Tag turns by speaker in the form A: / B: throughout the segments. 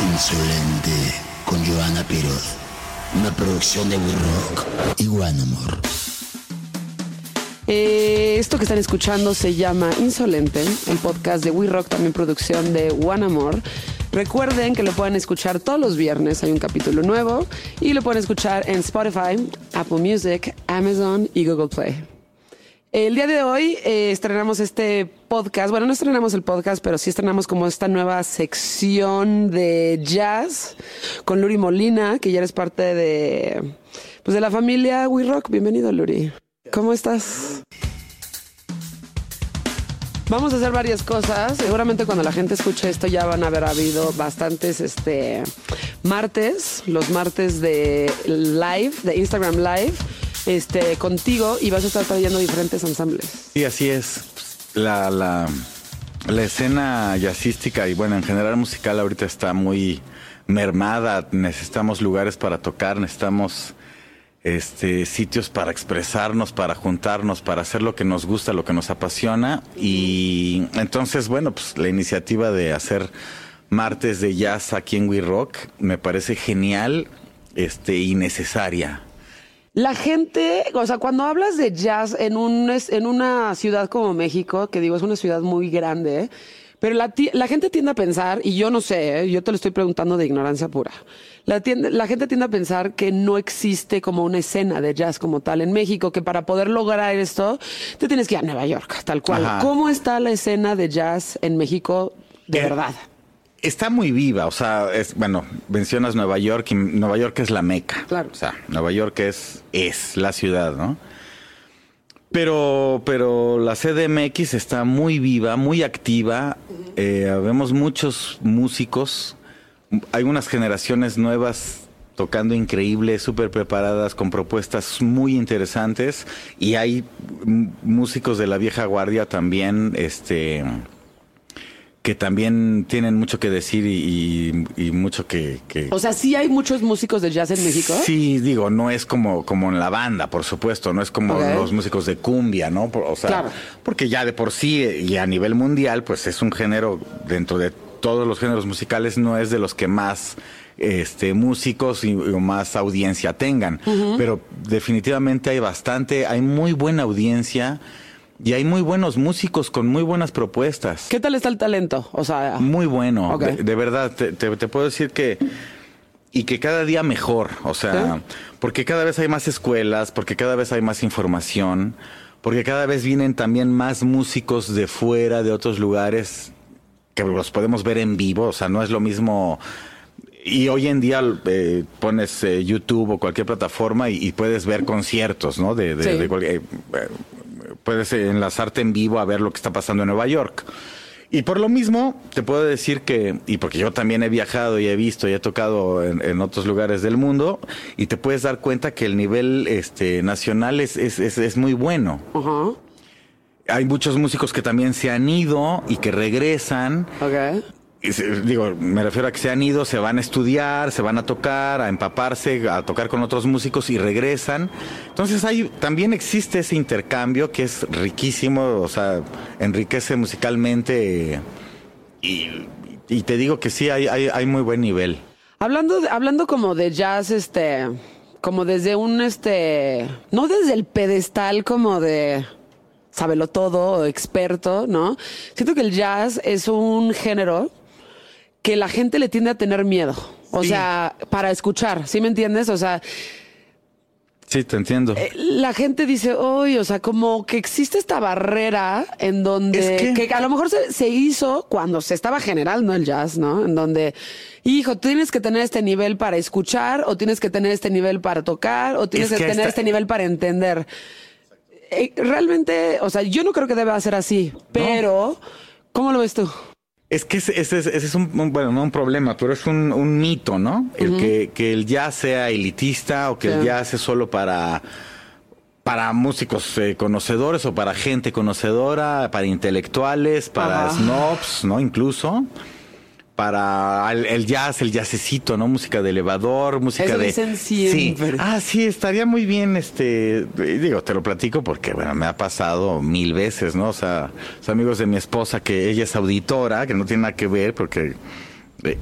A: Insolente con Joana Piroz. Una producción de We Rock y One Amor.
B: Eh, esto que están escuchando se llama Insolente, el podcast de We Rock, también producción de One Amor. Recuerden que lo pueden escuchar todos los viernes, hay un capítulo nuevo, y lo pueden escuchar en Spotify, Apple Music, Amazon y Google Play. El día de hoy eh, estrenamos este podcast. Bueno, no estrenamos el podcast, pero sí estrenamos como esta nueva sección de jazz con Luri Molina, que ya eres parte de, pues de la familia We Rock. Bienvenido, Luri. ¿Cómo estás? Vamos a hacer varias cosas. Seguramente cuando la gente escuche esto ya van a haber habido bastantes este martes, los martes de live, de Instagram Live este, contigo y vas a estar trayendo diferentes ensambles.
C: Sí, así es. La, la, la escena jazzística y bueno, en general musical ahorita está muy mermada. Necesitamos lugares para tocar, necesitamos este, sitios para expresarnos, para juntarnos, para hacer lo que nos gusta, lo que nos apasiona. Y entonces, bueno, pues la iniciativa de hacer martes de jazz aquí en We Rock me parece genial este, y necesaria.
B: La gente, o sea, cuando hablas de jazz en, un, en una ciudad como México, que digo, es una ciudad muy grande, pero la, la gente tiende a pensar, y yo no sé, ¿eh? yo te lo estoy preguntando de ignorancia pura, la, la gente tiende a pensar que no existe como una escena de jazz como tal en México, que para poder lograr esto, te tienes que ir a Nueva York, tal cual.
C: Ajá.
B: ¿Cómo está la escena de jazz en México de
C: Eh,
B: verdad?
C: Está muy viva, o sea, es, bueno, mencionas Nueva York y Nueva York es la meca.
B: Claro.
C: O sea, Nueva York es, es la ciudad, ¿no? Pero, pero la CDMX está muy viva, muy activa. Eh, vemos muchos músicos, hay unas generaciones nuevas tocando increíble, súper preparadas, con propuestas muy interesantes. Y hay músicos de la vieja guardia también, este que también tienen mucho que decir y, y- y mucho que, que-
B: O sea, sí hay muchos músicos de jazz en México.
C: Sí, digo, no es como, como en la banda, por supuesto, no es como los músicos de cumbia, ¿no? O sea,
B: Claro.
C: porque ya de por sí y a nivel mundial, pues es un género, dentro de todos los géneros musicales, no es de los que más este, músicos y, y más audiencia tengan. Pero definitivamente hay bastante, hay muy buena audiencia y hay muy buenos músicos con muy buenas propuestas.
B: ¿Qué tal está el talento? O sea,
C: Muy bueno, de, de verdad, te, te- te puedo decir que... Y que cada día mejor, o sea,
B: ¿Sí?
C: porque cada vez hay más escuelas, porque cada vez hay más información, porque cada vez vienen también más músicos de fuera, de otros lugares, que los podemos ver en vivo, o sea, no es lo mismo... Y hoy en día eh, pones eh, YouTube o cualquier plataforma y, y puedes ver conciertos, ¿no? De, de-
B: Sí.
C: de cualquier- eh, puedes enlazarte en vivo a ver lo que está pasando en Nueva York. Y por lo mismo, te puedo decir que, y porque yo también he viajado y he visto y he tocado en, en otros lugares del mundo, y te puedes dar cuenta que el nivel este, nacional es, es, es, es muy bueno.
B: ajá,
C: Hay muchos músicos que también se han ido y que regresan.
B: ok.
C: Digo, me refiero a que se han ido, se van a estudiar, se van a tocar, a empaparse, a tocar con otros músicos y regresan. Entonces hay, también existe ese intercambio que es riquísimo, o sea, enriquece musicalmente y, te digo que sí, hay, hay, muy buen nivel.
B: Hablando, hablando como de jazz, este, como desde un, este, no desde el pedestal como de sábelo todo experto, ¿no? Siento que el jazz es un género que la gente le tiende a tener miedo. O
C: Sí.
B: sea, para escuchar, ¿sí me entiendes? O sea,
C: Sí, te entiendo.
B: eh, la gente dice, hoy, o sea, como que existe esta barrera en donde,
C: Es
B: que...
C: que-
B: a lo mejor se, se hizo cuando se estaba generando el jazz, ¿no? En donde, hijo, tienes que tener este nivel para escuchar, o tienes que tener este nivel para tocar, o tienes
C: Es
B: que,
C: que
B: tener
C: esta-
B: este nivel para entender. Eh, realmente, o sea, yo no creo que deba ser así, pero, ¿cómo lo ves tú?
C: Es que ese, ese es- ese es un, un- bueno, no un problema, pero es un, un mito, ¿no? El que, que el jazz sea elitista o que
B: Sí.
C: el jazz es solo para, para músicos eh, conocedores o para gente conocedora, para intelectuales, para snobs, ¿no? Incluso. Para el, el jazz, el jazzecito, ¿no? Música de elevador, música
B: Eso
C: de...
B: dicen siempre.
C: Sí. Ah, sí, estaría muy bien, este, digo, te lo platico porque, bueno, me ha pasado mil veces, ¿no? O sea, los amigos de mi esposa, que ella es auditora, que no tiene nada que ver porque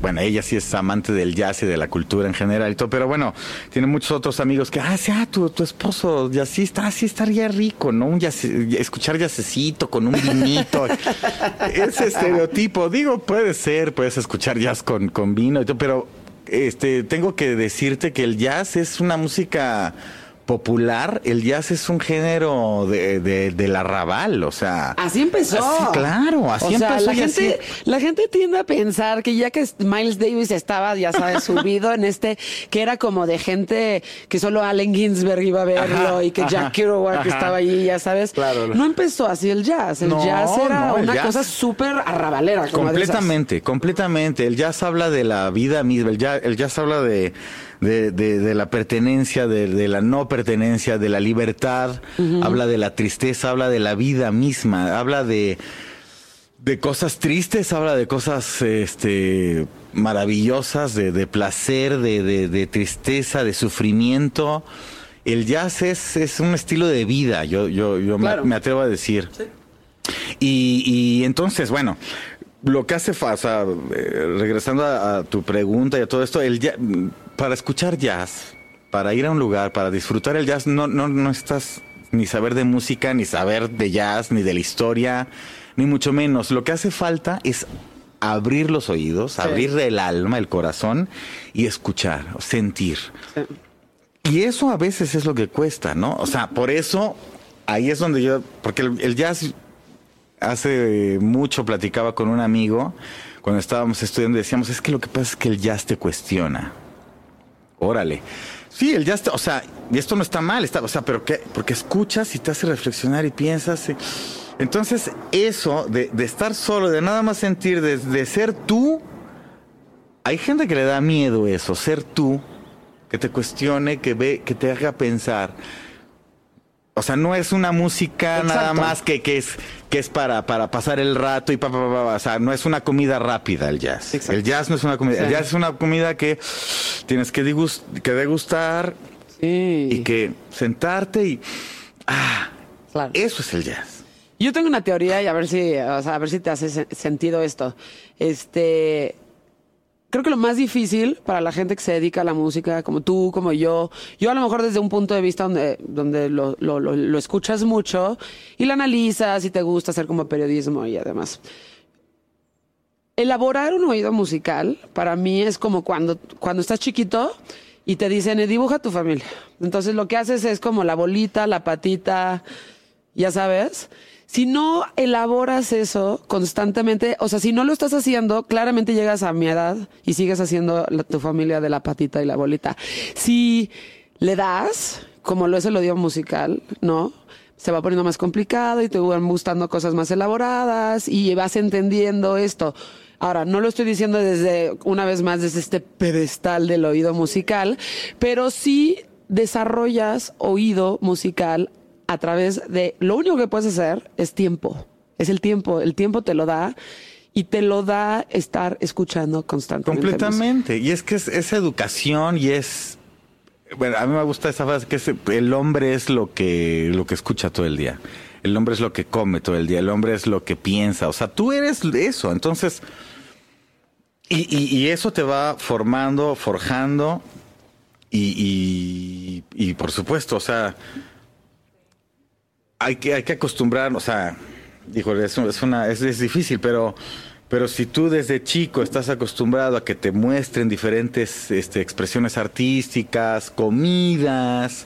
C: bueno, ella sí es amante del jazz y de la cultura en general y todo, pero bueno, tiene muchos otros amigos que, ah, sí, ah, tu, tu esposo jazzista, ah, sí estaría rico, ¿no? Un jazz, escuchar jazzecito con un vinito. Ese estereotipo, digo, puede ser, puedes escuchar jazz con, con vino y todo, pero este, tengo que decirte que el jazz es una música popular, el jazz es un género de, de, del arrabal, o sea.
B: Así empezó.
C: Así, claro, así
B: o sea,
C: empezó.
B: La
C: así-
B: gente, la gente tiende a pensar que ya que Miles Davis estaba, ya sabes, subido en este, que era como de gente que solo Allen Ginsberg iba a verlo
C: Ajá,
B: y que
C: ajá,
B: Jack Kerouac
C: ajá.
B: estaba ahí, ya sabes.
C: Claro.
B: No empezó así el jazz. El
C: No,
B: jazz era
C: no,
B: una
C: jazz-
B: cosa súper arrabalera. Como.
C: Completamente, completamente. El jazz habla de la vida misma, el jazz, el jazz habla de, de, de- de la pertenencia, de, de la no pertenencia, de la libertad, habla de la tristeza, habla de la vida misma, habla de, de cosas tristes, habla de cosas este, maravillosas, de, de placer, de, tristeza, de sufrimiento. El jazz es, es un estilo de vida, yo, yo, yo me-
B: Claro.
C: me atrevo a decir. Y, y entonces, bueno, lo que hace fa- o sea, eh, regresando a, a tu pregunta y a todo esto, el ya- para escuchar jazz, para ir a un lugar, para disfrutar el jazz, no, no, no estás ni saber de música, ni saber de jazz, ni de la historia, ni mucho menos. Lo que hace falta es abrir los oídos, abrir el alma, el corazón y escuchar, sentir. Y eso a veces es lo que cuesta, ¿no? O sea, por eso ahí es donde yo, porque el, el jazz hace mucho platicaba con un amigo cuando estábamos estudiando, decíamos, es que lo que pasa es que el jazz te cuestiona. Órale. Sí, el te- o sea, y esto no está mal, está, o sea, pero ¿qué? Porque escuchas y te hace reflexionar y piensas. entonces, eso de, de estar solo, de nada más sentir, de, de ser tú, hay gente que le da miedo eso, ser tú, que te cuestione, que ve, que te haga pensar. O sea, no es una música nada más que, que es que es para, para pasar el rato y pa, pa, pa, pa, o sea, no es una comida rápida el jazz.
B: Exacto.
C: El jazz no es una comida, el jazz es una comida que tienes que, degustar
B: Sí.
C: y que sentarte y ah,
B: Claro.
C: eso es el jazz.
B: Yo tengo una teoría y a ver si, o sea, a ver si te hace se- sentido esto. Este, creo que lo más difícil para la gente que se dedica a la música, como tú, como yo, yo a lo mejor desde un punto de vista donde, donde lo, lo, lo, lo escuchas mucho y lo analizas y te gusta hacer como periodismo y además. Elaborar un oído musical para mí es como cuando, cuando estás chiquito y te dicen, "Eh, dibuja tu familia. Entonces lo que haces es como la bolita, la patita, ya sabes. Si no elaboras eso constantemente, o sea, si no lo estás haciendo, claramente llegas a mi edad y sigues haciendo la- tu familia de la patita y la bolita. Si le das, como lo es el oído musical, ¿no? Se va poniendo más complicado y te van gustando cosas más elaboradas y vas entendiendo esto. Ahora, no lo estoy diciendo desde, una vez más, desde este pedestal del oído musical, pero sí desarrollas oído musical a través de lo único que puedes hacer es tiempo. Es el tiempo. El tiempo te lo da y te lo da estar escuchando constantemente.
C: Completamente. Y es que es, es educación y es. Bueno, a mí me gusta esa frase que es, el hombre es lo que, lo que escucha todo el día. El hombre es lo que come todo el día. El hombre es lo que piensa. O sea, tú eres eso. Entonces. Y, y- eso te va formando, forjando. Y, y por supuesto, o sea. Hay que, hay que acostumbrar, o sea, híjole, es, es una, es, es difícil, pero, pero si tú desde chico estás acostumbrado a que te muestren diferentes este, expresiones artísticas, comidas,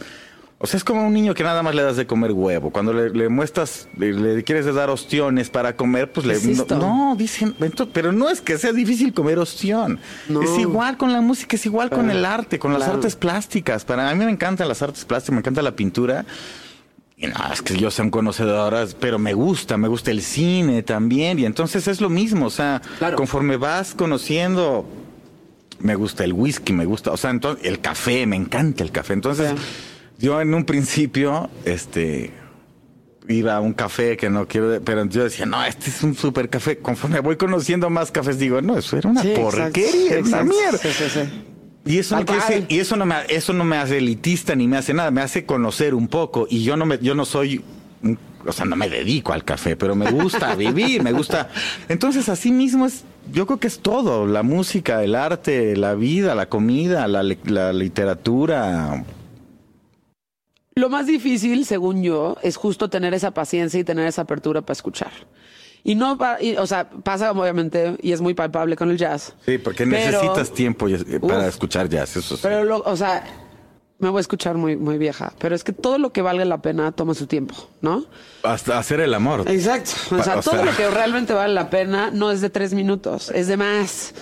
C: o sea, es como un niño que nada más le das de comer huevo. Cuando le, le muestras, le, le quieres dar ostiones para comer, pues le...
B: ¿Qué es
C: no, dicen, pero no es que sea difícil comer ostión.
B: No.
C: Es igual con la música, es igual con
B: Ah,
C: el arte, con las
B: claro.
C: artes plásticas. Para mí me encantan las artes plásticas, me encanta la pintura. Y no, es que yo soy un conocedor, pero me gusta, me gusta el cine también. Y entonces es lo mismo, o sea,
B: Claro.
C: conforme vas conociendo, me gusta el whisky, me gusta, o sea, entonces, el café, me encanta el café. Entonces, yo en un principio, este, ir a un café que no quiero, pero yo decía, no, este es un super café. Conforme voy conociendo más cafés, digo, no, eso era una
B: Sí, exacto,
C: porquería, una mierda.
B: Sí, sí, sí.
C: Y eso, no y eso me eso no me hace elitista ni me hace nada, me hace conocer un poco y yo no me yo no soy o sea, no me dedico al café, pero me gusta vivir, me gusta. Entonces, así mismo es yo creo que es todo, la música, el arte, la vida, la comida, la literatura.
B: Lo más difícil, según yo, es justo tener esa paciencia y tener esa apertura para escuchar. Y no, y, o sea, pasa obviamente y es muy palpable con el jazz.
C: Sí, porque
B: Pero-
C: necesitas tiempo eh, para
B: Uf.
C: escuchar jazz, eso sí.
B: Pero, lo, o sea, me voy a escuchar muy, muy vieja, pero es que todo lo que valga la pena toma su tiempo, ¿no?
C: Hasta hacer el amor.
B: Exacto. O sea,
C: o
B: todo
C: sea-
B: lo que realmente vale la pena no es de tres minutos, es de más.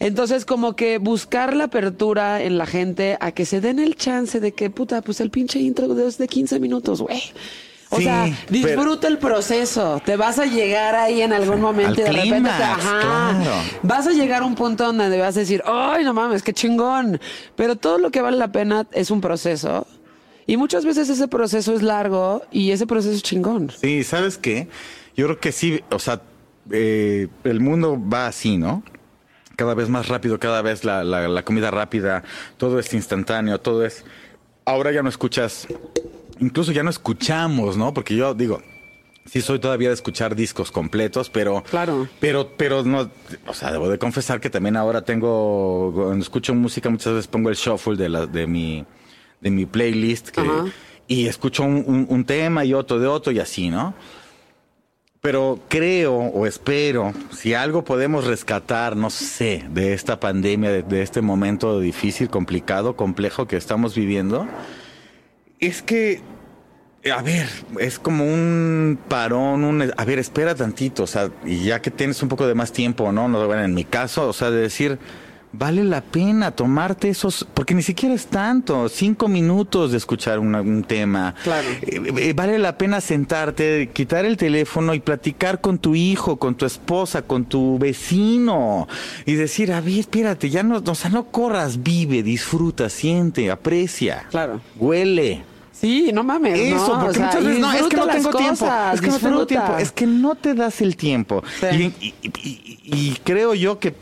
B: Entonces, como que buscar la apertura en la gente a que se den el chance de que, puta, pues el pinche intro es de 15 minutos, güey. O
C: Sí,
B: sea,
C: pero-
B: disfruta el proceso. Te vas a llegar ahí en algún momento y de repente te, ajá,
C: claro.
B: vas a llegar a un punto donde vas a decir, ay, no mames, qué chingón. Pero todo lo que vale la pena es un proceso. Y muchas veces ese proceso es largo y ese proceso es chingón.
C: Sí, ¿sabes qué? Yo creo que sí, o sea, eh, el mundo va así, ¿no? Cada vez más rápido, cada vez la, la- la comida rápida, todo es instantáneo, todo es... Ahora ya no escuchas, incluso ya no escuchamos, ¿no? Porque yo digo, sí soy todavía de escuchar discos completos, pero...
B: Claro.
C: Pero, pero no, o sea, debo de confesar que también ahora tengo, cuando escucho música muchas veces pongo el shuffle de, la, de mi, de mi playlist que- y escucho un, un- un tema y otro de otro y así, ¿no? Pero creo o espero, si algo podemos rescatar, no sé, de esta pandemia, de, de este momento difícil, complicado, complejo que estamos viviendo, es que, a ver, es como un parón, un, a ver, espera tantito, o sea, y ya que tienes un poco de más tiempo, ¿no? no bueno, en mi caso, o sea, de decir, vale la pena tomarte esos, porque ni siquiera es tanto, cinco minutos de escuchar un tema.
B: Claro.
C: Eh, eh, vale la pena sentarte, quitar el teléfono y platicar con tu hijo, con tu esposa, con tu vecino y decir, a ver, espérate, ya no, o sea, no corras, vive, disfruta, siente, aprecia,
B: Claro.
C: huele.
B: Sí, no mames.
C: Eso,
B: no,
C: porque
B: o sea,
C: muchas veces no, es que no tengo tiempo. Es que no tengo tiempo. Es que no te das el tiempo.
B: Sí.
C: Y, y- y- y creo yo que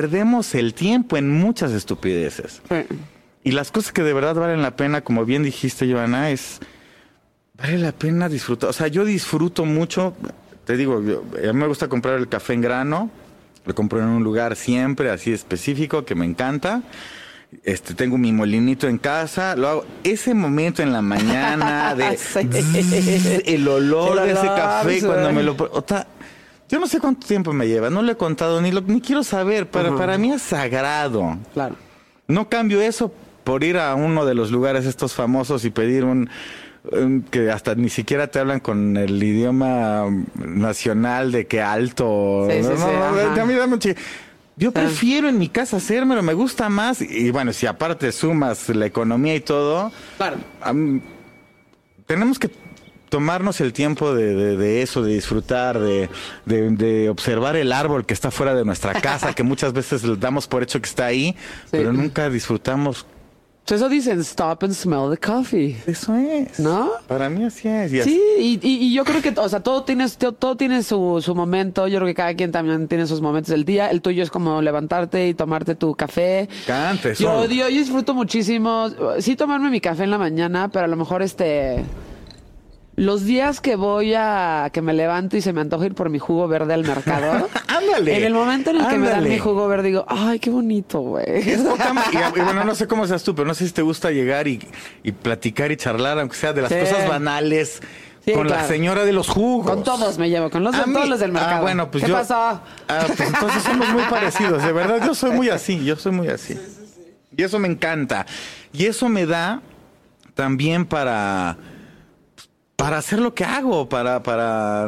C: perdemos el tiempo en muchas estupideces.
B: Sí.
C: Y las cosas que de verdad valen la pena, como bien dijiste, Joana, es. Vale la pena disfrutar. O sea, yo disfruto mucho. Te digo, yo- a mí me gusta comprar el café en grano. Lo compro en un lugar siempre así específico que me encanta. Este, tengo mi molinito en casa, lo hago. Ese momento en la mañana de
B: Sí.
C: zzz, el olor
B: El
C: de ese café
B: sí.
C: cuando me lo. o sea, yo no sé cuánto tiempo me lleva, no lo he contado ni lo ni quiero saber, pero
B: Ajá.
C: para mí es sagrado.
B: Claro.
C: No cambio eso por ir a uno de los lugares estos famosos y pedir un, un- que hasta ni siquiera te hablan con el idioma nacional de que alto.
B: Sí, sí,
C: no,
B: sí,
C: no, no,
B: ajá.
C: a mí dame un chi- Yo prefiero en mi casa hacérmelo, me gusta más. Y bueno, si aparte sumas la economía y todo,
B: Claro.
C: tenemos que tomarnos el tiempo de, de- de eso, de disfrutar, de, de- observar el árbol que está fuera de nuestra casa, que muchas veces le damos por hecho que está ahí, pero nunca disfrutamos.
B: Eso dicen, stop and smell the coffee.
C: Eso es.
B: ¿No?
C: Para mí así es. y así-
B: Sí, y, y- y yo creo que, o sea, todo tiene, todo, tiene su, su momento. Yo creo que cada quien también tiene sus momentos del día. El tuyo es como levantarte y tomarte tu café.
C: Canta, eso.
B: Yo, yo, yo disfruto muchísimo. Sí, tomarme mi café en la mañana, pero a lo mejor este. Los días que voy a que me levanto y se me antoja ir por mi jugo verde al mercado.
C: Ándale,
B: En el momento en el que me dan mi jugo verde, digo, ay, qué bonito, güey.
C: Es poca ma- y, y bueno, no sé cómo seas tú, pero no sé si te gusta llegar y, y platicar y charlar, aunque sea de las
B: Sí.
C: cosas banales,
B: Sí,
C: con la
B: claro.
C: señora de los jugos.
B: Con todos me llevo, con los, con todos los del mercado.
C: Ah, bueno, pues
B: ¿Qué
C: yo.
B: pasó?
C: Ah, pues entonces somos muy parecidos, de verdad. Yo soy muy así, yo soy muy así. Y eso me encanta. Y eso me da también para. Para hacer lo que hago, para. para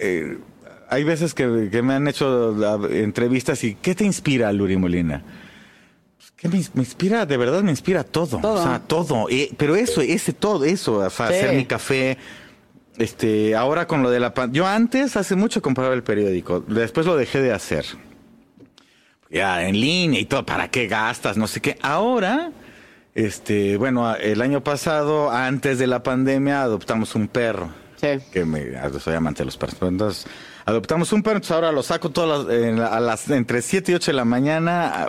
C: eh, hay veces que, que me han hecho entrevistas y ¿qué te inspira, Luri Molina? Pues, ¿Qué me, ins- me inspira? De verdad me inspira todo.
B: Todo.
C: O sea, todo. Eh, pero eso, ese todo, eso, o sea,
B: Sí.
C: hacer mi café. Este, ahora con lo de la pan- Yo antes, hace mucho compraba el periódico. Después lo dejé de hacer. Ya, en línea y todo. ¿Para qué gastas? No sé qué. Ahora, Este, bueno, el año pasado, antes de la pandemia, adoptamos un perro.
B: Sí.
C: Que me, soy amante de los perros. Entonces, adoptamos un perro, entonces ahora lo saco todas las, en a las, entre 7 y 8 de la mañana.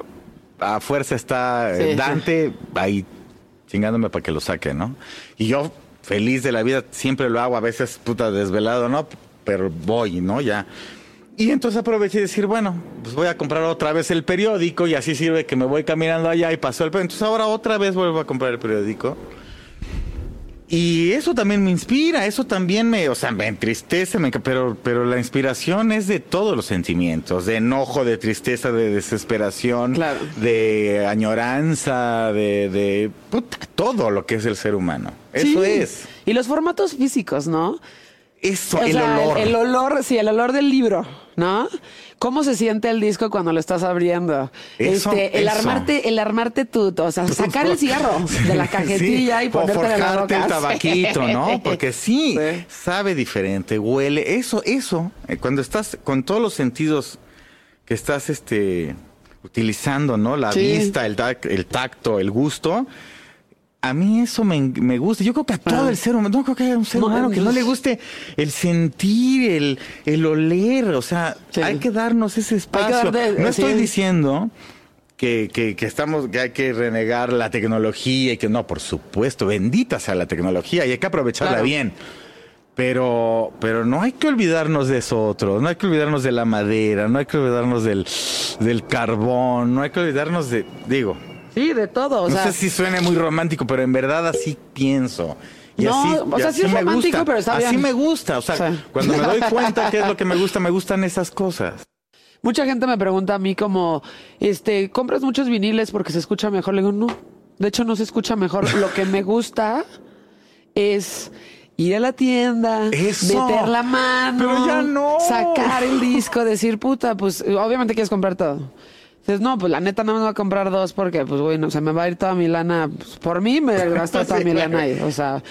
C: A, a fuerza está eh,
B: Sí.
C: Dante ahí chingándome para que lo saque, ¿no? Y yo, feliz de la vida, siempre lo hago, a veces puta desvelado, ¿no? Pero voy, ¿no? Ya. Y entonces aproveché y decir, bueno, pues voy a comprar otra vez el periódico y así sirve que me voy caminando allá y pasó el periódico. Entonces ahora otra vez vuelvo a comprar el periódico. Y eso también me inspira, eso también me, o sea, me entristece, me, pero, pero la inspiración es de todos los sentimientos, de enojo, de tristeza, de desesperación,
B: Claro.
C: de añoranza, de, de puta, todo lo que es el ser humano. Eso
B: Sí.
C: es.
B: Y los formatos físicos, ¿no?
C: Eso,
B: O
C: el
B: sea,
C: olor.
B: El, olor, sí, el olor del libro, ¿no? ¿Cómo se siente el disco cuando lo estás abriendo?
C: Eso,
B: este, el
C: eso.
B: armarte, el armarte tu, o sea, sacar el cigarro de la cajetilla
C: Sí,
B: y
C: o
B: ponértelo en la boca.
C: el tabaquito, ¿no? Porque sí,
B: Sí.
C: sabe diferente, huele, eso, eso, eh, cuando estás con todos los sentidos que estás este utilizando, ¿no? La
B: Sí.
C: vista, el, el tacto, el gusto. A mí eso me, me gusta. Yo creo que a todo el ser humano, no creo que haya un ser
B: No,
C: humano que no le guste el sentir, el, el oler. O sea,
B: Sí.
C: hay que darnos ese espacio. no estoy diciendo que, que, que estamos, que hay que renegar la tecnología y que no, por supuesto, bendita sea la tecnología y hay que aprovecharla
B: Claro.
C: bien. Pero, pero no hay que olvidarnos de eso otro, no hay que olvidarnos de la madera, no hay que olvidarnos del, del carbón, no hay que olvidarnos de, digo,
B: Sí, de todo. O
C: no
B: sea,
C: sé si suene muy romántico, pero en verdad así pienso. Y
B: No,
C: así,
B: o sea,
C: así
B: sí es
C: me
B: romántico,
C: gusta.
B: pero está
C: Así me gusta, o sea,
B: Sí.
C: cuando me doy cuenta qué es lo que me gusta, me gustan esas cosas.
B: Mucha gente me pregunta a mí como, este, ¿compras muchos viniles porque se escucha mejor? Le digo, no. De hecho, no se escucha mejor. Lo que me gusta es ir a la tienda,
C: Eso.
B: meter la mano,
C: Pero ya no.
B: sacar el disco, decir, puta, pues obviamente quieres comprar todo. Entonces, no, pues la neta no me voy a comprar dos porque, pues, güey, no, se me va a ir toda mi lana. Pues, por mí me gastó toda mi lana ahí. O sea,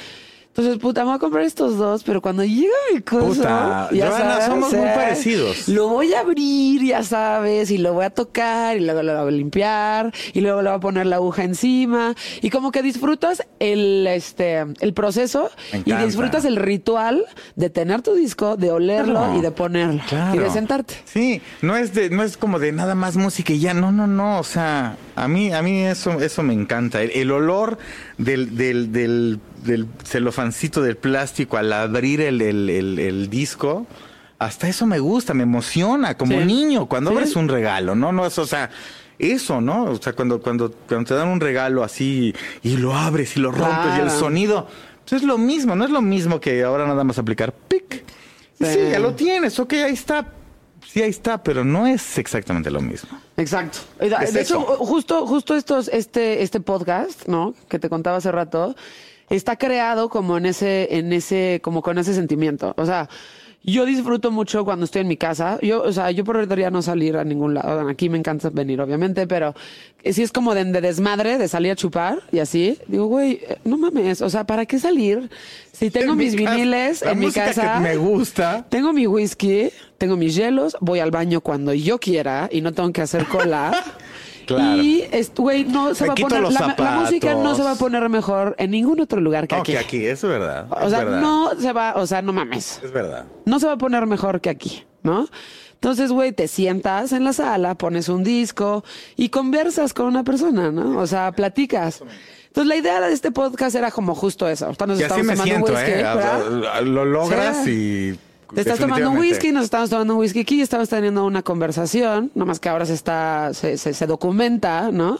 B: entonces, puta, me voy a comprar estos dos, pero cuando llega mi cosa,
C: Puta, Joana, somos muy parecidos.
B: Lo voy a abrir, ya sabes, y lo voy a tocar, y luego lo voy a limpiar, y luego le voy a poner la aguja encima, y como que disfrutas el, este, el proceso, y disfrutas el ritual de tener tu disco, de olerlo
C: Claro.
B: y de ponerlo,
C: Claro.
B: y de sentarte.
C: Sí, no es de, no es como de nada más música y ya, no, no, no, o sea, a mí, a mí eso, eso me encanta. El, el olor del, del, del, del celofancito del plástico al abrir el, el, el- el disco, hasta eso me gusta, me emociona, como
B: Sí.
C: niño, cuando
B: Sí.
C: abres un regalo, ¿no? No es, o sea, eso, ¿no? O sea, cuando, cuando, cuando te dan un regalo así y lo abres y lo rompes y el sonido, pues es lo mismo, no es lo mismo que ahora nada más aplicar pic.
B: Sí.
C: Sí, ya lo tienes, ok, ahí está. Sí, ahí está, pero no es exactamente lo mismo.
B: Exacto. De hecho,
C: eso.
B: justo, justo estos, este, este podcast, ¿no? Que te contaba hace rato, está creado como en ese, en ese, como con ese sentimiento. O sea, yo disfruto mucho cuando estoy en mi casa. Yo, o sea, yo podría no salir a ningún lado. Aquí me encanta venir, obviamente, pero si es como de, de desmadre, de salir a chupar y así, digo, güey, no mames. O sea, ¿para qué salir? Si tengo
C: En mi
B: mis viniles en mi
C: que
B: casa.
C: me gusta.
B: Tengo mi whisky, tengo mis hielos, voy al baño cuando yo quiera y no tengo que hacer cola.
C: Claro.
B: Y, es- güey, no se
C: Me
B: va a poner. La, la música no se va a poner mejor en ningún otro lugar que
C: No,
B: aquí.
C: que aquí, eso es verdad.
B: O
C: es
B: sea,
C: verdad.
B: no se va, o sea, no mames.
C: Es verdad.
B: No se va a poner mejor que aquí, ¿no? Entonces, güey, te sientas en la sala, pones un disco y conversas con una persona, ¿no? O sea, platicas. Entonces, la idea de este podcast era como justo eso. Ahorita nos
C: Y así
B: estamos
C: me siento,
B: whisky,
C: ¿eh?
B: ¿verdad?
C: Lo logras
B: Sí.
C: y.
B: Te estás tomando un whisky, nos estamos tomando un whisky aquí, estamos teniendo una conversación, nomás que ahora se está, se, se, se documenta, ¿no?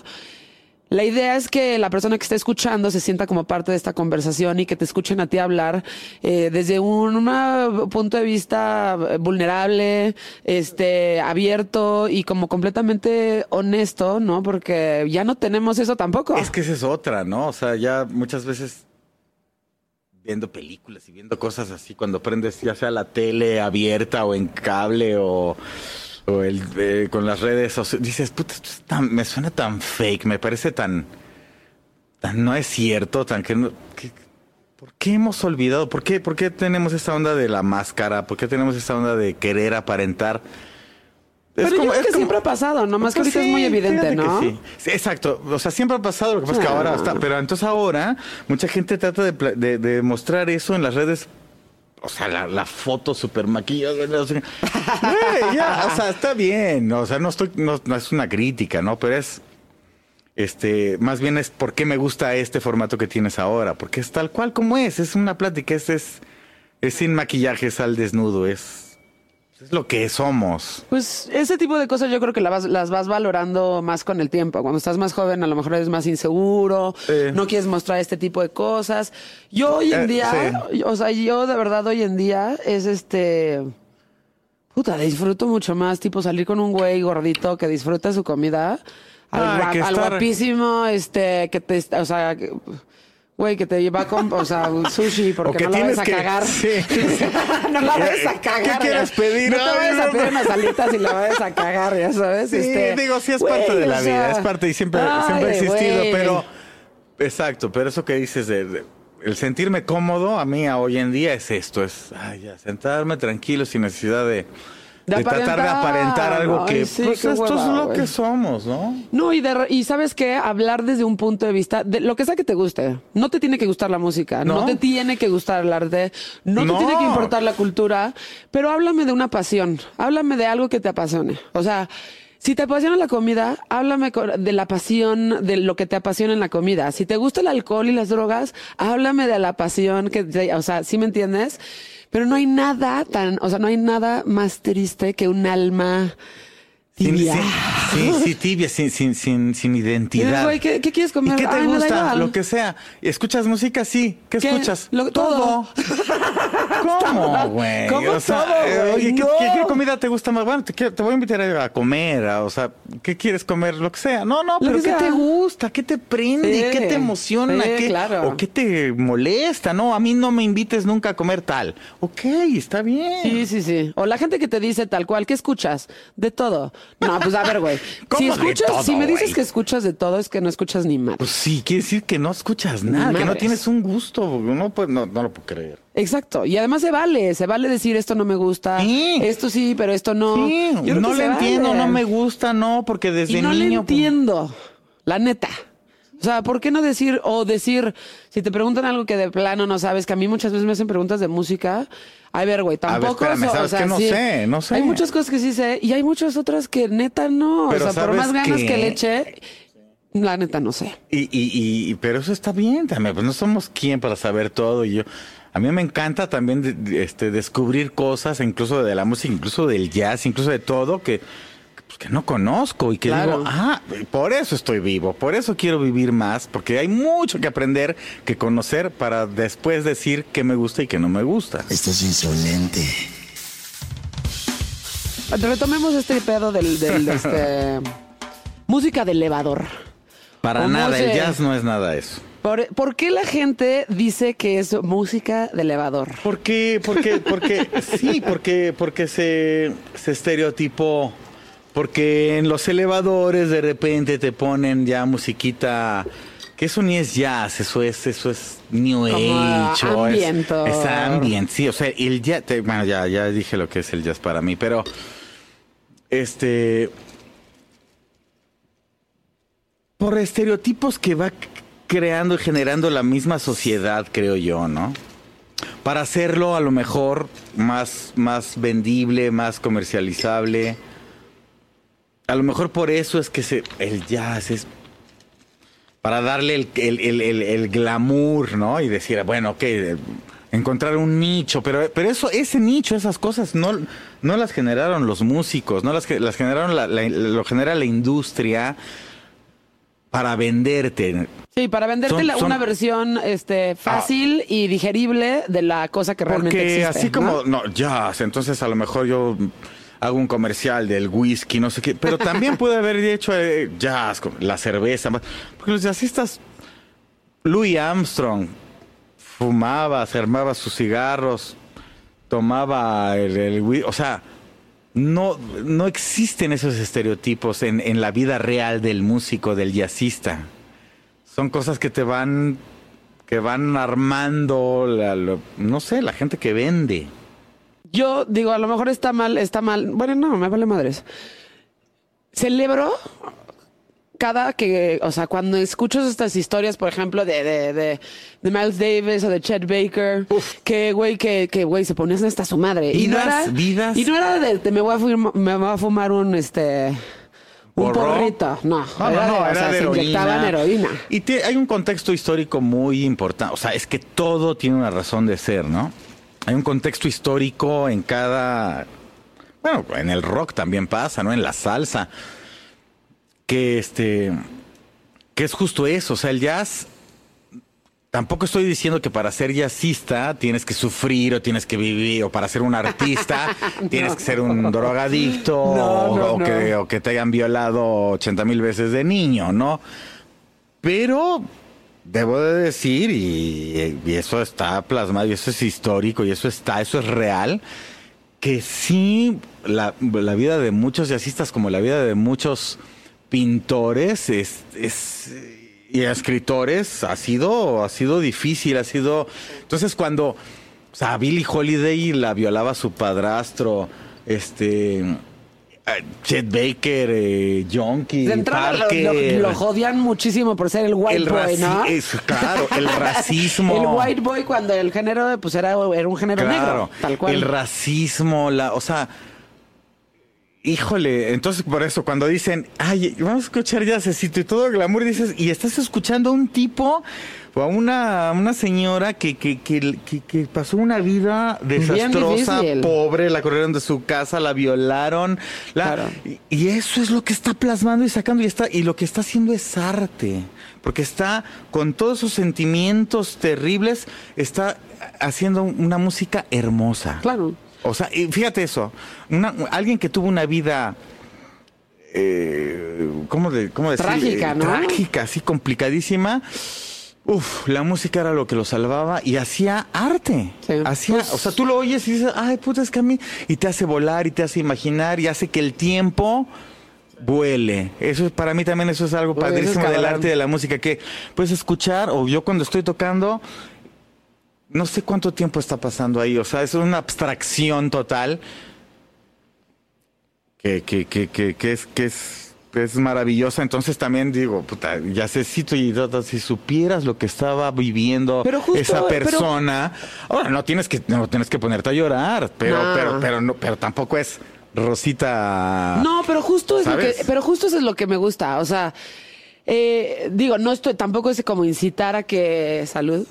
B: La idea es que la persona que está escuchando se sienta como parte de esta conversación y que te escuchen a ti hablar eh, desde un una punto de vista vulnerable, este, abierto y como completamente honesto, ¿no? Porque ya no tenemos eso tampoco.
C: Es que esa es otra, ¿no? O sea, ya muchas veces viendo películas y viendo cosas así, cuando prendes ya sea la tele abierta o en cable o, el, eh, con las redes, sea, dices, puta, esto es tan- me suena tan fake, me parece tan, tan no es cierto, tan que no... que- ¿Por qué hemos olvidado? ¿Por qué, ¿Por qué tenemos esta onda de la máscara? ¿Por qué tenemos esta onda de querer aparentar?
B: Pero
C: Es
B: yo
C: como-
B: creo
C: es
B: que
C: como-
B: siempre ha pasado, nomás que
C: Pues
B: ahorita es muy evidente,
C: que
B: ¿no?
C: sí. Sí, exacto. O sea, siempre ha pasado. Lo que pasa es que
B: Ah.
C: ahora está. Pero entonces ahora, mucha gente trata de, de, de mostrar eso en las redes. O sea, la, la foto super maquillada. Güey, ya, o sea, está bien. O sea, no estoy, no, no es una crítica, ¿no? Pero es. Este, más bien es por qué me gusta este formato que tienes ahora. Porque es tal cual como es. Es una plática, es, es, es sin maquillaje, es al desnudo, es, es lo que somos.
B: Pues ese tipo de cosas yo creo que la vas- las vas valorando más con el tiempo. Cuando estás más joven a lo mejor eres más inseguro,
C: Sí.
B: no quieres mostrar este tipo de cosas. Yo hoy en
C: Eh,
B: día, o sea, yo de verdad hoy en día es este... Puta, disfruto mucho más, tipo salir con un güey gordito que disfruta su comida, al,
C: estar-
B: guapísimo, este, que te, o sea, que- güey, que te lleva con, o sea, un sushi porque
C: que
B: no la vayas a
C: que-
B: cagar.
C: sí.
B: no la vayas a
C: ¿Qué
B: cagar.
C: quieres
B: ya.
C: pedir?
B: No te
C: Ay,
B: vayas a pedir
C: no.
B: unas alitas y la vayas a cagar, ya sabes.
C: Sí,
B: Este,
C: digo, sí es parte de la
B: sea,
C: vida, es parte y siempre,
B: ay,
C: siempre ha existido, pero exacto, pero eso que dices de, de- el sentirme cómodo a mí a hoy en día es esto, es ay, ya, sentarme tranquilo sin necesidad de,
B: De
C: de tratar de
B: aparentar.
C: algo que
B: sí,
C: pues esto
B: hueva,
C: es lo que somos, ¿no?
B: No, y, de, y sabes qué, hablar desde un punto de vista de lo que sea que te guste. No te tiene que gustar la música, no,
C: No.
B: te tiene que gustar el arte, no,
C: No.
B: te tiene que importar la cultura, pero háblame de una pasión, háblame de algo que te apasione. O sea, si te apasiona la comida, háblame de la pasión, de lo que te apasiona en la comida. Si te gusta el alcohol y las drogas, háblame de la pasión que, te- o sea, ¿sí me entiendes? Pero no hay nada tan, o sea, no hay nada más triste que un alma tibia.
C: sin- Sí, sí, tibia, sin, sin, sin, sin identidad.
B: Güey, ¿qué- qué quieres comer?
C: ¿Y qué te
B: Ay,
C: gusta? Lo que sea. ¿Escuchas música? Sí. ¿Qué,
B: ¿Qué?
C: escuchas?
B: Lo- todo.
C: ¿Cómo, güey?
B: ¿Cómo
C: O sea,
B: todo, güey?
C: ¿qué,
B: No.
C: qué- qué comida te gusta más? Bueno, te, voy a invitar a comer, a- o sea, ¿qué quieres comer? Lo que sea. No, no, pero ¿qué te gusta? ¿Qué te prende?
B: Sí.
C: ¿Qué te emociona?
B: Sí,
C: ¿Qué,
B: claro.
C: ¿O qué te molesta? No, a mí no me invites nunca a comer tal. Ok, está bien.
B: Sí, sí, sí. O la gente que te dice tal cual, ¿qué escuchas? De todo. No, pues a ver, güey.
C: ¿Cómo
B: Si escuchas,
C: todo,
B: si me dices que escuchas de todo, es que no escuchas ni más.
C: Pues sí, quiere decir que no escuchas nada, que no tienes un gusto. No, pues, no, no lo puedo creer.
B: Exacto. Y además se vale, se vale decir esto no me gusta,
C: Sí.
B: esto sí, pero esto no.
C: Sí,
B: Yo
C: no le entiendo,
B: vale.
C: no me gusta, no, porque desde
B: y no
C: niño.
B: le
C: pues,
B: entiendo, la neta. O sea, ¿por qué no decir o decir, si te preguntan algo que de plano no sabes, que a mí muchas veces me hacen preguntas de música, a ver, güey,
C: A ver,
B: tampoco...
C: espérame, ¿sabes
B: o sea,
C: qué? No
B: sí,
C: sé, no sé.
B: Hay muchas cosas que sí sé y hay muchas otras que neta no.
C: Pero
B: o sea, por
C: ¿sabes
B: más ganas
C: qué?
B: que le eche, la neta no sé.
C: Y, y, y, pero eso está bien también, pues no somos quien para saber todo. Y yo, a mí me encanta también de- de- este, descubrir cosas, incluso de la música, incluso del jazz, incluso de todo, que, pues, que no conozco y que
B: Claro.
C: digo, ah, por eso estoy vivo, por eso quiero vivir más, porque hay mucho que aprender, que conocer para después decir qué me gusta y qué no me gusta.
A: Estás insolente.
B: Retomemos este pedo del, del este, música de elevador.
C: Para
B: ¿Cómo
C: nada, el
B: se-
C: jazz no es nada eso.
B: ¿Por, por qué la gente dice que es música de elevador?
C: ¿Por qué? Porque, porque, sí, porque, porque se, se estereotipó. Porque en los elevadores de repente te ponen ya musiquita. Que eso ni es jazz, eso es, eso es new age. o es-. Es, ambient, sí. O sea, el jazz, te- bueno, ya, ya dije lo que es el jazz para mí, pero este. Por estereotipos que va creando y generando la misma sociedad, creo yo, ¿no? Para hacerlo a lo mejor más, más vendible, más comercializable. A lo mejor por eso es que se, el jazz es para darle el, el, el- glamour, ¿no? Y decir, bueno, ok, encontrar un nicho, pero, pero eso, ese nicho, esas cosas, no, no las generaron los músicos, no las, las generaron, la- la- lo genera la industria para venderte.
B: Sí, para venderte
C: Son-
B: la-
C: son-
B: una versión este, fácil y digerible de la cosa que realmente
C: Porque
B: existe.
C: así
B: ¿no?
C: como, no, jazz, entonces a lo mejor yo hago un comercial del whisky, no sé qué, pero también pude haber hecho eh, jazz, la cerveza, porque los jazzistas, Louis Armstrong, fumaba, se armaba sus cigarros, tomaba el, el whi- o sea, no, no existen esos estereotipos en, en la vida real del músico, del jazzista. Son cosas que te van, que van armando, no sé, la gente que vende.
B: Yo digo, a lo mejor está mal, está mal. Bueno, no, me vale madres. celebro cada que, o sea, cuando escucho estas historias, por ejemplo, de, de, de, de Miles Davis o de Chet Baker, que güey, que, que güey, se ponían hasta su madre. y no era,
C: vidas.
B: Y no era de, de me voy a fumar, me voy a fumar un este un porrito. No,
C: No, no, no,
B: o
C: era
B: sea,
C: de
B: se
C: heroína.
B: inyectaban heroína.
C: Y te- hay un contexto histórico muy importante. O sea, es que todo tiene una razón de ser, ¿no? Hay un contexto histórico en cada. Bueno, en el rock también pasa, ¿no? En la salsa. Que este. Que es justo eso. O sea, el jazz. Tampoco estoy diciendo que para ser jazzista tienes que sufrir o tienes que vivir, o para ser un artista tienes que ser un drogadicto
B: No,
C: o,
B: no,
C: o que,
B: no.
C: o que te hayan violado 80 mil veces de niño, ¿no? Pero debo de decir, y, eso está plasmado, y eso es histórico, y eso está, eso es real, que sí, la, vida de muchos jazzistas, como la vida de muchos pintores, es, y escritores, ha sido, ha sido difícil, ha sido. Entonces, cuando, o sea, Holiday la violaba su padrastro, este. Eh, Chet Baker, eh,
B: lo,
C: Parker.
B: lo- lo jodían muchísimo por ser el white
C: el
B: boy, ¿no?
C: es- claro, el racismo.
B: el white boy cuando el género pues era, era un género negro, tal cual.
C: El racismo, la, o sea, híjole, entonces por eso cuando dicen, ay, vamos a escuchar jazzecito y todo glamour, dices, y estás escuchando a un tipo o a una, una señora que, que, que, que- que pasó una vida desastrosa, pobre, la corrieron de su casa, la violaron, la-
B: Claro.
C: y, y eso es lo que está plasmando y sacando y está, y lo que está haciendo es arte, porque está con todos esos sentimientos terribles, está haciendo una música hermosa.
B: Claro.
C: O sea, y fíjate eso, una- alguien que tuvo una vida, eh, ¿cómo, de, cómo decir?
B: Trágica, ¿no?
C: Trágica, así complicadísima. Uf, la música era lo que lo salvaba y hacía arte.
B: Sí.
C: Hacía,
B: Pues-
C: o sea, tú lo oyes y dices, ay, puta, es que a mí, y te hace volar y te hace imaginar y hace que el tiempo vuele. Eso es para mí también eso es algo
B: Uy, eso es
C: padrísimo del arte y de la música que puedes escuchar o yo cuando estoy tocando no sé cuánto tiempo está pasando ahí, o sea, es una abstracción total que, que, que, que, que es, que es, es maravillosa. Entonces también digo, puta, ya sé si, si supieras lo que estaba viviendo
B: justo,
C: esa
B: pero-
C: persona, ahora no tienes que, no tienes que ponerte a llorar, pero, pero, pero no, pero tampoco es Rosita.
B: No, pero justo es lo que, pero justo eso es lo que me gusta. O sea, eh, digo, no estoy, tampoco es como incitar a que salud,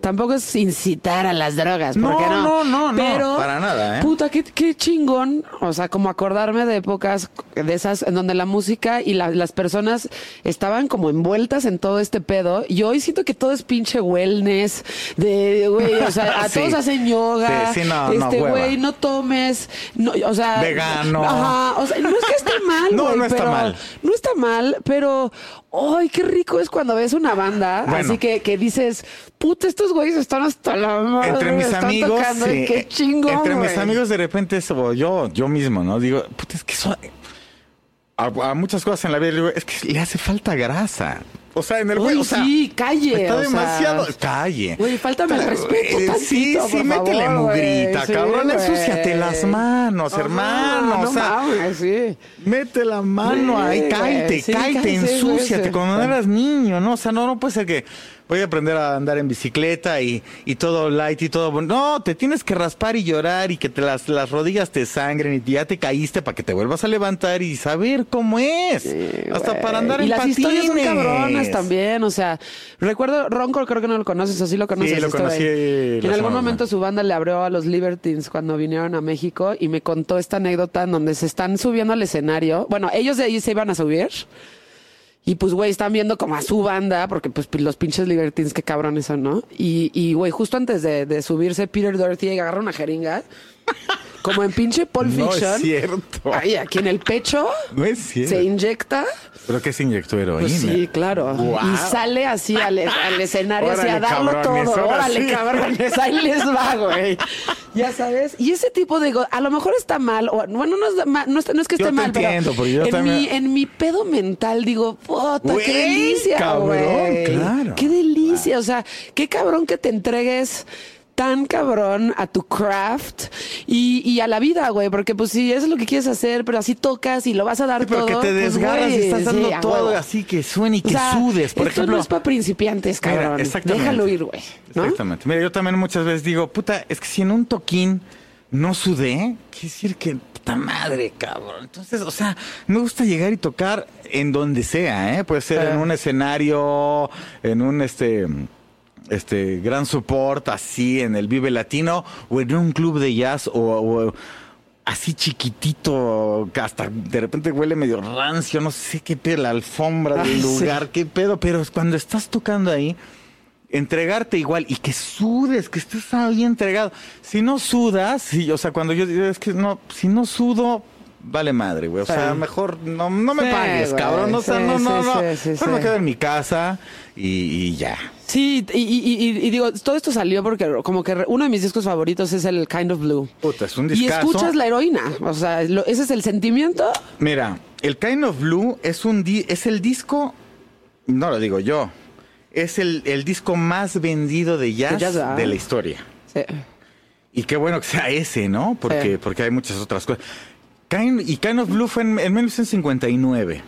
B: tampoco es incitar a las drogas,
C: No,
B: porque no,
C: no, no, no,
B: pero
C: para nada, ¿eh?
B: Puta, qué, qué chingón, o sea, como acordarme de épocas de esas en donde la música y la- las personas estaban como envueltas en todo este pedo. Y hoy siento que todo es pinche wellness, de güey, o sea, a
C: Sí.
B: todos hacen yoga,
C: Sí, sí, no,
B: este güey, no tomes, no, o sea,
C: Vegano.
B: Ajá, o sea, no es que esté mal,
C: No, no está
B: pero-
C: mal.
B: No está mal, pero ¡ay, qué rico es cuando ves una banda!
C: Bueno.
B: así que, que dices, puta, estos güeyes están hasta la madre.
C: entre mis
B: están
C: amigos,
B: tocando, qué chingón,
C: entre mis
B: güey".
C: De repente es, o yo, yo mismo, ¿no? Digo, puta, es que eso, a, a muchas cosas en la vida digo, es que le hace falta grasa. O sea, en el güey, o sea,
B: sí, calle.
C: Está
B: o sea,
C: demasiado. calle.
B: Güey, fáltame el respeto
C: eh, Sí, sí,
B: por
C: métele
B: favor,
C: mugrita.
B: Sí,
C: cabrón.
B: güey.
C: Ensúciate las manos,
B: Ajá,
C: hermano.
B: No
C: o sea,
B: mames, sí.
C: Mete la mano
B: Sí,
C: ahí, cállate,
B: sí,
C: cállate, ensúciate. Cuando eras niño, ¿no? O sea, no, no puede ser que voy a aprender a andar en bicicleta y, y todo light y todo. No, te tienes que raspar y llorar y que te las, las rodillas te sangren y ya te caíste para que te vuelvas a levantar y saber cómo es. Hasta para andar
B: y
C: en
B: las
C: patines.
B: historias son cabronas también, o sea, recuerdo, Ronco creo que no lo conoces, o sí lo conoces.
C: Sí, lo
B: este
C: conocí
B: En algún
C: semana
B: momento su banda le abrió a los Libertines cuando vinieron a México y me contó esta anécdota en donde se están subiendo al escenario. Bueno, ellos de ahí se iban a subir. Y pues, güey, están viendo como a su banda, porque pues los pinches Libertines, qué cabrones son, ¿no? Y, y güey, justo antes de, de subirse, Peter Dorothy agarra una jeringa, como en pinche Pulp
C: No
B: Fiction.
C: es cierto.
B: Ay, aquí en el pecho,
C: No es cierto.
B: se inyecta.
C: ¿Pero qué se inyectó heroína?
B: Pues sí, claro. Y sale así al, al escenario, así a darlo
C: cabrones,
B: todo. Órale,
C: sí.
B: cabrones, ahí les va, güey. Ya sabes. Y ese tipo de... A lo mejor está mal, o bueno, no es, no no es que
C: Yo
B: esté
C: te
B: mal,
C: entiendo,
B: pero
C: yo
B: en,
C: también-
B: mi, en mi pedo mental digo, puta,
C: Güey,
B: qué delicia,
C: cabrón,
B: güey.
C: claro.
B: Qué delicia, o sea, qué cabrón que te entregues tan cabrón a tu craft y, y a la vida, güey, porque pues si eso es lo que quieres hacer, pero así tocas y lo vas a dar
C: Sí, pero
B: todo.
C: que te
B: pues,
C: desgarras y estás dando
B: sí,
C: todo
B: huevo.
C: así que suene y que
B: O sea,
C: sudes. Por
B: esto
C: ejemplo,
B: no es para principiantes,
C: Mira,
B: cabrón.
C: exactamente.
B: Déjalo ir, güey. ¿no?
C: Exactamente. Mira, yo también muchas veces digo, puta, es que si en un toquín no sudé, quiere decir que puta madre, cabrón. Entonces, o sea, me gusta llegar y tocar en donde sea, ¿eh? Puede ser
B: Ah.
C: en un escenario, en un este este gran support así en el Vive Latino o en un club de jazz o, o así chiquitito que hasta de repente huele medio rancio, no sé qué pedo, la alfombra
B: Ay,
C: del
B: sí.
C: lugar, qué pedo, pero cuando estás tocando ahí entregarte igual y que sudes, que estés ahí entregado. Si no sudas, sí, o sea, cuando yo digo, es que no, si no sudo, vale madre, güey. O sea, mejor no, no me
B: Sí,
C: pagues,
B: güey,
C: cabrón. O sea,
B: sí,
C: no, no, no. Mejor me quedo en mi casa y, y ya.
B: Sí, y, y- y- y digo, todo esto salió porque como que uno de mis discos favoritos es el Kind of Blue.
C: Puta, es un
B: Y
C: discazo.
B: escuchas la heroína, o sea, lo- ese es el sentimiento.
C: Mira, el Kind of Blue es un di- es el disco, no lo digo yo, es el, el disco más vendido de jazz,
B: De jazz, ¿verdad?
C: de la historia.
B: Sí.
C: Y qué bueno que sea ese, ¿no? Porque, porque hay muchas otras cosas. Kind- y Kind of Blue fue en, en 1959.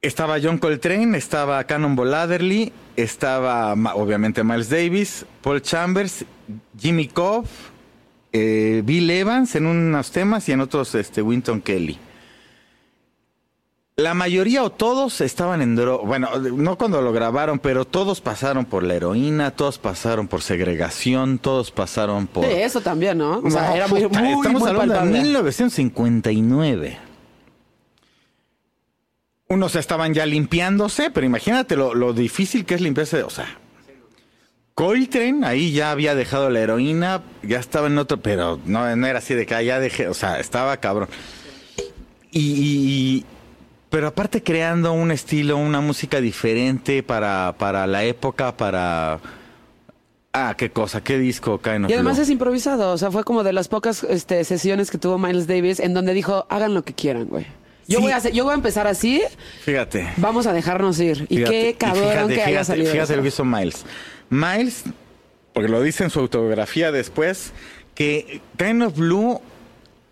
C: Estaba John Coltrane, estaba Cannonball Adderley, estaba obviamente Miles Davis, Paul Chambers, Jimmy Cobb, eh, Bill Evans en unos temas y en otros este, Winton Kelly. La mayoría o todos estaban en droga. Bueno, no cuando lo grabaron, pero todos pasaron por la heroína, todos pasaron por segregación, todos pasaron por.
B: Sí, eso también, ¿no? O sea,
C: No,
B: era muy,
C: puta,
B: muy,
C: Estamos
B: muy
C: hablando
B: palpable.
C: de 1959. Unos estaban ya limpiándose, pero imagínate lo, lo difícil que es limpiarse. O sea, Coltrane ahí ya había dejado la heroína, ya estaba en otro, pero no, no era así de que ah, ya dejé, o sea, estaba cabrón. Y, y- pero aparte creando un estilo, una música diferente para, para la época, para... Ah, qué cosa, qué disco, of
B: Y además es improvisado, o sea, fue como de las pocas este, sesiones que tuvo Miles Davis en donde dijo, hagan lo que quieran, güey. Yo,
C: Sí.
B: voy a hacer- yo voy a empezar así,
C: Fíjate.
B: vamos a dejarnos ir. Y qué cabrón
C: fíjate,
B: que haya
C: fíjate,
B: salido
C: Fíjate lo que hizo Miles. Miles, porque lo dice en su autobiografía después, que Kind of Blue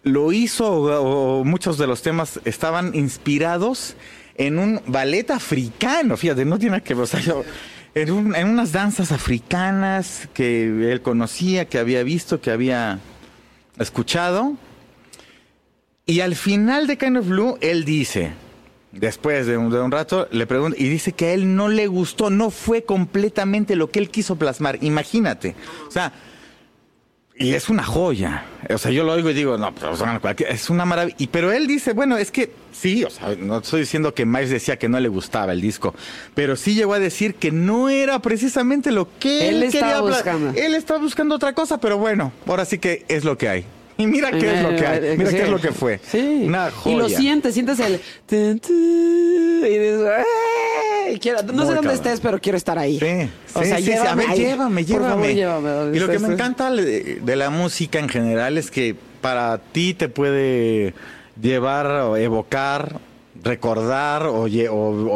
C: lo hizo, o, muchos de los temas estaban inspirados en un ballet africano. Fíjate, no tiene que. O en, un- en unas danzas africanas que él conocía, que había visto, que había escuchado. Y al final de Kind of Blue, él dice, después de un, de un rato, le pregunta, y dice que a él no le gustó, no fue completamente lo que él quiso plasmar. Imagínate. O sea, y es una joya. O sea, yo lo oigo y digo, no, pues, o sea, cualquier- es una maravilla. Y, pero él dice, bueno, es que sí, o sea, no estoy diciendo que Miles decía que no le gustaba el disco, pero sí llegó a decir que no era precisamente lo que
B: Él
C: él, quería
B: buscando.
C: Él estaba buscando otra cosa, pero bueno, ahora sí que es lo que hay. Y mira qué es lo que hay, mira qué es lo que fue.
B: Sí.
C: Una joya.
B: Y lo sientes, sientes el... y dices, "Ay, quiero- no
C: Muy
B: sé dónde
C: cabrón.
B: estés, pero quiero estar ahí.
C: Sí,
B: O
C: sí,
B: sea,
C: sí, sí. A ver,
B: ahí.
C: llévame,
B: favor,
C: llévame. Y lo que me encanta de, la música en general es que para ti te puede llevar o evocar, recordar o, o-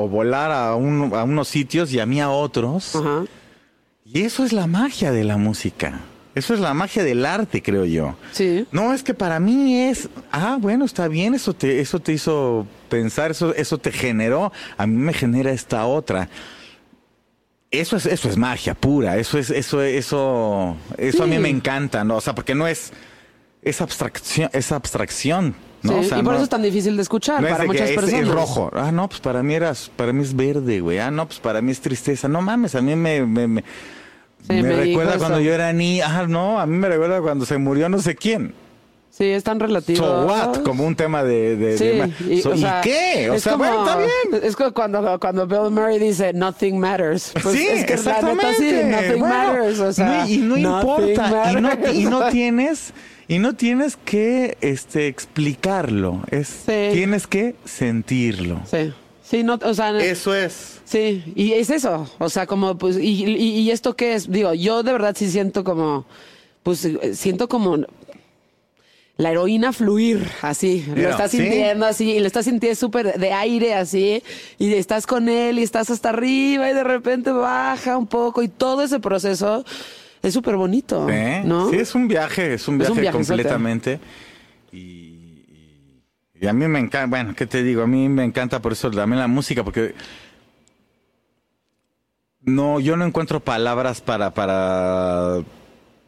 C: o volar a, un- a unos sitios y a mí a otros.
B: Ajá.
C: Y eso es la magia de la música. Eso es la magia del arte, creo yo.
B: Sí.
C: No, es que para mí es, ah, bueno, está bien, eso te, eso te hizo pensar, eso, eso te generó, a mí me genera esta otra. Eso es, eso es magia pura, eso es, eso, eso, eso a mí me encanta, ¿no? O sea, porque no es, es abstracción, es abstracción, ¿no?
B: Sí,
C: O sea,
B: y por
C: no-
B: eso es tan difícil de escuchar
C: no es
B: para
C: de que
B: muchas
C: es-
B: personas.
C: Es, rojo. Ah, no, pues para mí era, para mí es verde, güey. Ah, no, pues para mí es tristeza. No mames, a mí me, me, me,
B: Sí,
C: me recuerda cuando yo era niña. Ah, no, a mí me recuerda cuando se murió no sé quién.
B: Sí, es tan relativo.
C: So what? Como un tema de. de-
B: Sí,
C: de ma-
B: y,
C: So,
B: o
C: ¿y
B: sea,
C: qué? O sea,
B: como-
C: bueno, está bien.
B: Es como cuando, cuando Bill Murray dice nothing matters. Pues
C: sí,
B: es que la
C: exactamente.
B: neta sí, nothing
C: Bueno,
B: matters. O sea,
C: no, y no importa. Y no,
B: matters.
C: y no tienes. Y no tienes que este, explicarlo. Es,
B: Sí.
C: Tienes que sentirlo.
B: Sí, sí, no, o sea,
C: Eso es.
B: sí, y es eso. O sea, como, pues, y, y, y esto qué es? Digo, yo de verdad sí siento como, pues, siento como, la heroína fluir, así. lo estás
C: ¿sí?
B: sintiendo así, y lo estás sintiendo súper de aire, así, y estás con él, y estás hasta arriba, y de repente baja un poco, y todo ese proceso es súper bonito,
C: ¿Eh?
B: ¿no?
C: Sí, es un viaje, es un
B: Es un
C: viaje completamente. Y, y- a mí me encanta, bueno, ¿qué te digo? A mí me encanta por eso también la música, porque no, yo no encuentro palabras para, para,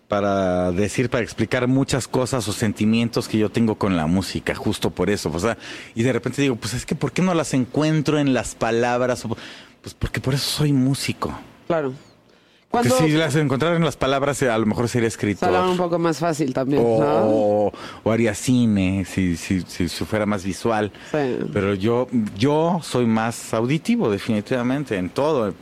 C: para decir, para explicar muchas cosas o sentimientos que yo tengo con la música, justo por eso. O sea, y de repente digo, pues es que ¿por qué no las encuentro en las palabras? Pues porque por eso soy músico.
B: Claro.
C: Si las encontrara en las palabras, eh, a lo mejor sería escritor.
B: se habla un poco más fácil también, ¿no?
C: o, o haría cine si, si, si, fuera más visual.
B: Sí.
C: Pero yo, yo soy más auditivo, definitivamente, en todo.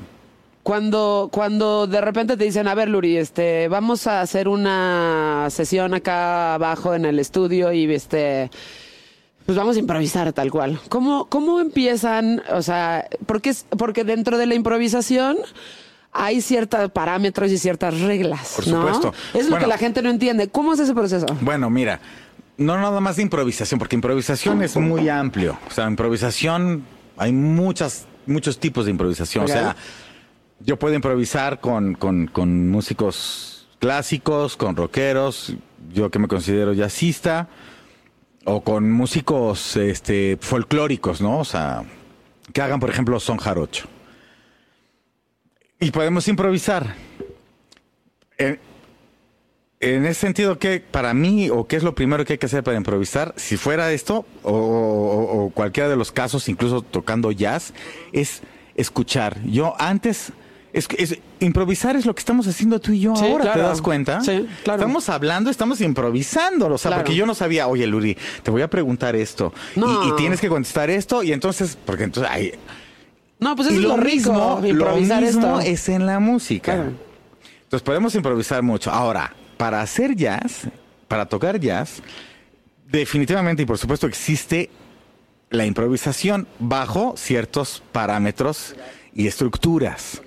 B: Cuando, cuando de repente te dicen, a ver, Luri, este, vamos a hacer una sesión acá abajo en el estudio y este, pues vamos a improvisar tal cual. ¿Cómo, cómo empiezan? O sea, porque porque dentro de la improvisación hay ciertos parámetros y ciertas reglas,
C: Por
B: ¿no?
C: supuesto.
B: Es lo que la gente no entiende. ¿Cómo es ese proceso?
C: Bueno, mira, no nada más de improvisación, porque improvisación es muy amplio. O sea, improvisación, hay muchas, muchos tipos de improvisación. O sea, yo puedo improvisar con, con, con músicos clásicos, con rockeros, yo que me considero jazzista, o con músicos este, folclóricos, ¿no? O sea, que hagan, por ejemplo, son jarocho. Y podemos improvisar. En, en ese sentido, ¿qué para mí o qué es lo primero que hay que hacer para improvisar? Si fuera esto o, o- o cualquiera de los casos, incluso tocando jazz, es escuchar. Yo antes... Es, es- improvisar es lo que estamos haciendo tú y yo
B: Sí,
C: ahora, ¿te das cuenta?
B: Sí, claro.
C: Estamos hablando, estamos improvisando, o sea,
B: Claro.
C: porque yo no sabía, oye, Luri, te voy a preguntar esto, y, tienes que contestar esto, y entonces, porque entonces, ay,
B: No, pues eso es lo, rico,
C: mismo,
B: improvisar
C: lo mismo
B: esto.
C: es en la música.
B: Claro.
C: Entonces podemos improvisar mucho. Ahora, para hacer jazz, para tocar jazz, definitivamente y por supuesto existe la improvisación bajo ciertos parámetros y estructuras,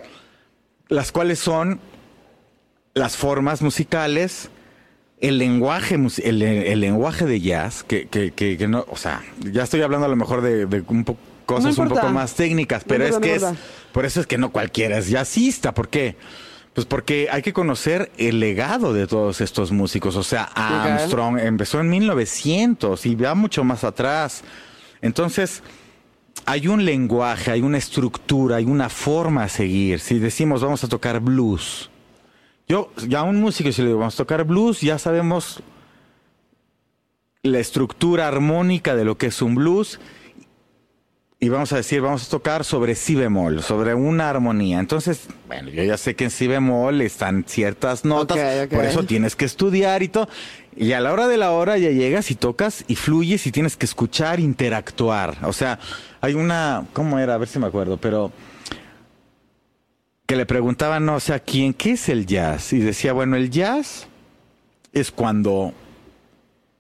C: las cuales son las formas musicales, el lenguaje, el, el lenguaje de jazz, que, que, que, que no, o sea, ya estoy hablando a lo mejor de, de un poco cosas un poco más técnicas,
B: No
C: pero
B: importa,
C: es que
B: no
C: es, por eso es que no cualquiera es jazzista, ¿por qué? Pues porque hay que conocer el legado de todos estos músicos, o sea, Armstrong empezó en 1900 y va mucho más atrás. Entonces, hay un lenguaje, hay una estructura, hay una forma a seguir. Si decimos vamos a tocar blues, yo ya un músico si le digo vamos a tocar blues, ya sabemos la estructura armónica de lo que es un blues y vamos a decir, vamos a tocar sobre si bemol, sobre una armonía. Entonces, bueno, yo ya sé que en si bemol están ciertas notas, por eso tienes que estudiar y todo. Y a la hora de la hora ya llegas y tocas y fluyes y tienes que escuchar, interactuar. O sea, hay una, ¿cómo era? A ver si me acuerdo, pero que le preguntaban, no, o sea, ¿quién, qué es el jazz? Y decía, bueno, el jazz es cuando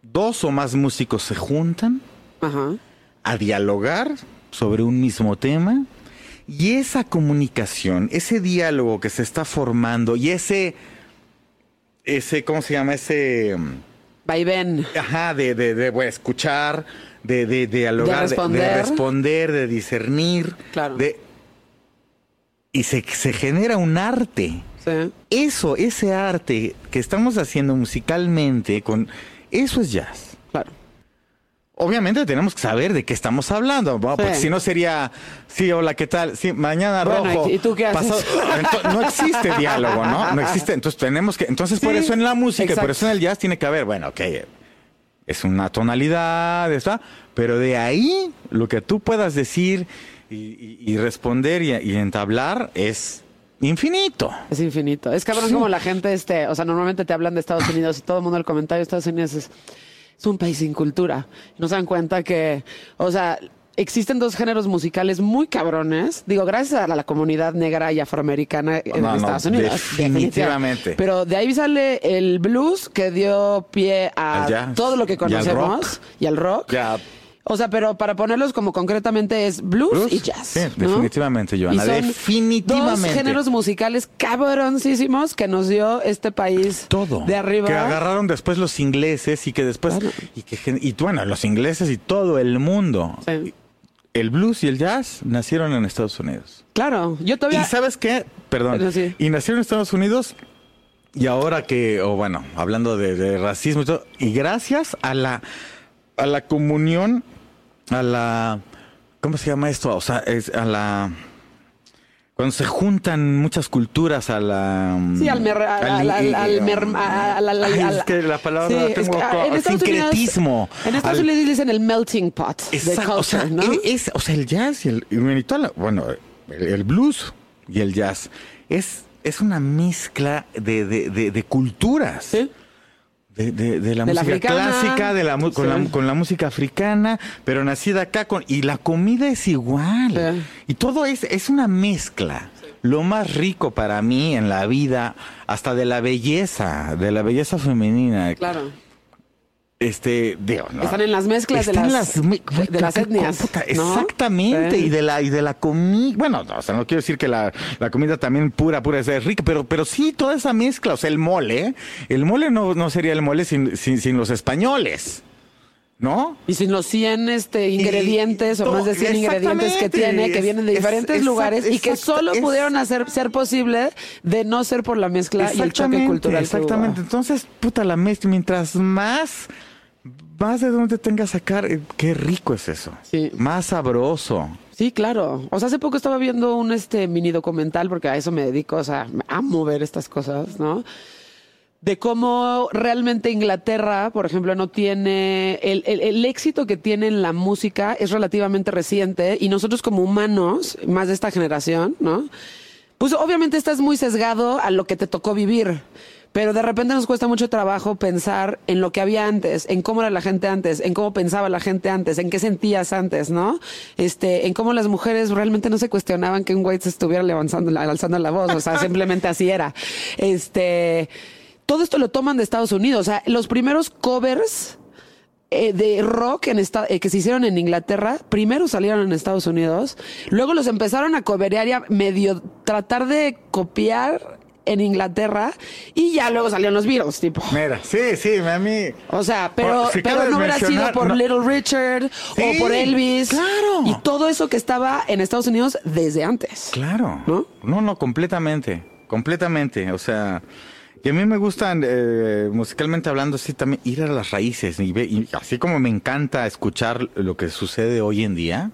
C: dos o más músicos se juntan
B: Ajá.
C: a dialogar sobre un mismo tema y esa comunicación, ese diálogo que se está formando y ese, ese, ¿cómo se llama? Ese, mm,
B: Vaivén.
C: ajá, de, de, de, bueno, escuchar, de, de, dialogar, de- de,
B: responder.
C: de discernir,
B: Claro.
C: de, y se, se genera un arte.
B: Sí.
C: Eso, ese arte que estamos haciendo musicalmente, con eso es jazz. Obviamente tenemos que saber de qué estamos hablando, ¿no? porque
B: Sí.
C: si no sería, sí, hola, ¿qué tal? Sí, mañana
B: Bueno,
C: rojo.
B: ¿y tú qué haces?
C: Ento- no existe diálogo, ¿no? No existe. Entonces tenemos que, entonces por eso en la música, y por
B: exacto.
C: eso en el jazz tiene que haber, bueno, ok, es una tonalidad, está, pero de ahí lo que tú puedas decir y, y- y responder y, y entablar es infinito.
B: Es infinito. Es cabrón
C: Sí.
B: como la gente, este, o sea, normalmente te hablan de Estados Unidos y todo el mundo el comentario de Estados Unidos es, es un país sin cultura. No se dan cuenta que, o sea, existen dos géneros musicales muy cabrones. Digo, gracias a la, comunidad negra y afroamericana en
C: No, no,
B: Estados Unidos.
C: definitivamente.
B: Pero de ahí sale el blues que dio pie a
C: jazz
B: todo lo que
C: y al rock.
B: conocemos y al rock.
C: Ya,
B: O sea, pero para ponerlos como concretamente es blues,
C: Blues,
B: y jazz.
C: sí,
B: ¿no?
C: definitivamente, Joana,
B: Y son
C: definitivamente.
B: Dos géneros musicales cabroncísimos que nos dio este país
C: todo
B: de arriba.
C: que agarraron después los ingleses y que después
B: Claro.
C: y que y bueno los ingleses y todo el mundo
B: Sí.
C: el blues y el jazz nacieron en Estados Unidos
B: Claro, yo todavía.
C: y sabes qué perdón
B: sí.
C: y nacieron en Estados Unidos y ahora que o bueno hablando de, de racismo y todo y gracias a la a la comunión a la cómo se llama esto o sea es a la cuando se juntan muchas culturas a la
B: Sí, al mer- al- al- al mer- a- al- al-
C: es que la palabra
B: Sí,
C: la
B: es
C: tengo
B: que, ah,
C: co-
B: en Estados Unidos-
C: sincretismo.
B: En Estados Unidos dicen el melting pot de
C: Exacto, o sea,
B: ¿no?
C: es- o sea, el jazz y el, y la- bueno, el, el blues y el jazz es, es una mezcla de, de, de- de culturas.
B: Sí.
C: De, de- de la
B: De
C: música clásica, de la, con,
B: Sí.
C: la, con la música africana, pero nacida acá con y la comida es igual.
B: Sí.
C: Y todo es, es una mezcla. Lo más rico para mí en la vida, hasta de la belleza, de la belleza femenina.
B: Claro.
C: Este, digo, no.
B: Están en las mezclas de las-
C: me-
B: de- de las etnias,
C: puta,
B: ¿no?
C: Exactamente,
B: Sí.
C: y de la y de la comida, bueno, no, o sea, no quiero decir que la, la comida también pura pura es rica, pero pero sí toda esa mezcla, o sea, el mole, el mole no, no sería el mole sin, sin, sin los españoles. ¿No?
B: Y sin los 100 este, ingredientes o más de 100 ingredientes que tiene, que vienen de
C: es-
B: diferentes
C: exact-
B: lugares y que solo
C: es-
B: pudieron hacer ser posible de no ser por la mezcla y el choque cultural.
C: Exactamente. Entonces, puta, la mezcla, mientras más, más de dónde tengas sacar, eh, qué rico es eso.
B: Sí.
C: Más sabroso.
B: Sí, claro. O sea, hace poco estaba viendo un este mini documental porque a eso me dedico, o sea, amo ver estas cosas, ¿no? De cómo realmente Inglaterra, por ejemplo, no tiene el, el- el éxito que tiene en la música es relativamente reciente y nosotros como humanos, más de esta generación, ¿no? Pues obviamente estás muy sesgado a lo que te tocó vivir. Pero de repente nos cuesta mucho trabajo pensar en lo que había antes, en cómo era la gente antes, en cómo pensaba la gente antes, en qué sentías antes, ¿no? Este, en cómo las mujeres realmente no se cuestionaban que un güey se estuviera levantando, alzando la voz, o sea, simplemente así era. Este, todo esto lo toman de Estados Unidos, o sea, los primeros covers eh, de rock en esta- eh, que se hicieron en Inglaterra, primero salieron en Estados Unidos, luego los empezaron a coberear y a medio tratar de copiar en Inglaterra y ya luego salieron los Beatles, tipo.
C: Mira, sí, sí, a mí.
B: O sea, pero,
C: si
B: pero no hubiera sido por
C: no-
B: Little Richard
C: Sí,
B: o por Elvis.
C: claro.
B: Y todo eso que estaba en Estados Unidos desde antes.
C: Claro.
B: ¿No?
C: No, no, completamente. Completamente. O sea, y a mí me gustan, eh, musicalmente hablando, sí, también ir a las raíces. Y, ve- y así como me encanta escuchar lo que sucede hoy en día,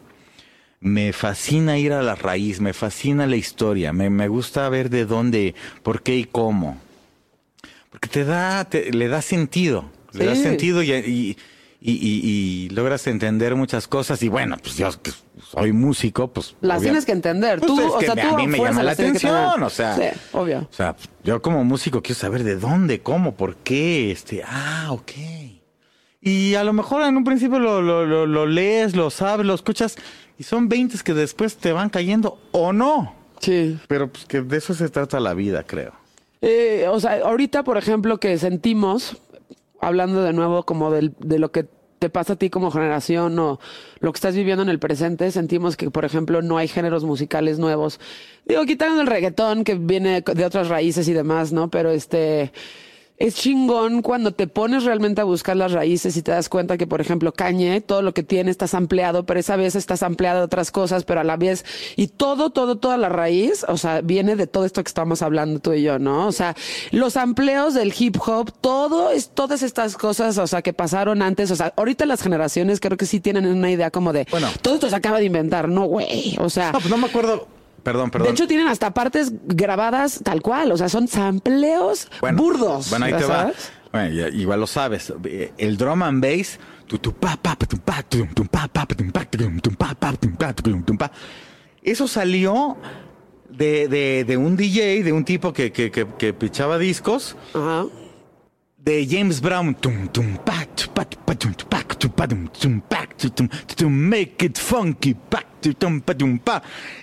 C: me fascina ir a la raíz, me fascina la historia, me, me gusta ver de dónde, por qué y cómo. Porque te da, te- le da sentido, le da sentido y, y, y- y- y logras entender muchas cosas. Y bueno, pues yo que soy músico, pues...
B: Las tienes que entender.
C: Pues
B: tú, o
C: que
B: sea, tú
C: a mí me llama la atención, o sea...
B: Sí, obvio.
C: O sea, yo como músico quiero saber de dónde, cómo, por qué, este, ah, ok. Y a lo mejor en un principio lo, lo, lo, lo lees, lo sabes, lo escuchas, y son 20 que después te van cayendo o no.
B: Sí.
C: Pero pues que de eso se trata la vida, creo.
B: Eh, o sea, ahorita, por ejemplo, que sentimos, hablando de nuevo como del- de lo que te pasa a ti como generación o lo que estás viviendo en el presente, sentimos que, por ejemplo, no hay géneros musicales nuevos. Digo, quitando el reggaetón que viene de otras raíces y demás, ¿no? Pero este... Es chingón cuando te pones realmente a buscar las raíces y te das cuenta que, por ejemplo, Cañe, todo lo que tiene está ampliado, pero esa vez estás ampliado de otras cosas, pero a la vez, y todo, todo, toda la raíz, o sea, viene de todo esto que estamos hablando tú y yo, ¿no? O sea, los amplios del hip hop, todo es, todas estas cosas, o sea, que pasaron antes, o sea, ahorita las generaciones creo que sí tienen una idea como de,
C: Bueno.
B: todo esto se acaba de inventar, no, güey, o sea.
C: No, pues no me acuerdo. Perdón, perdón.
B: De hecho, tienen hasta partes grabadas tal cual, o sea, son sampleos
C: Bueno,
B: burdos.
C: Bueno, ahí
B: ¿ya
C: te va.
B: sabes?
C: Bueno, ya- igual lo sabes. Eh, El drum and bass. Eso salió de, de, de un DJ, de un tipo que, que, que, que pichaba discos,
B: Ajá.
C: De James Brown. Make it funky.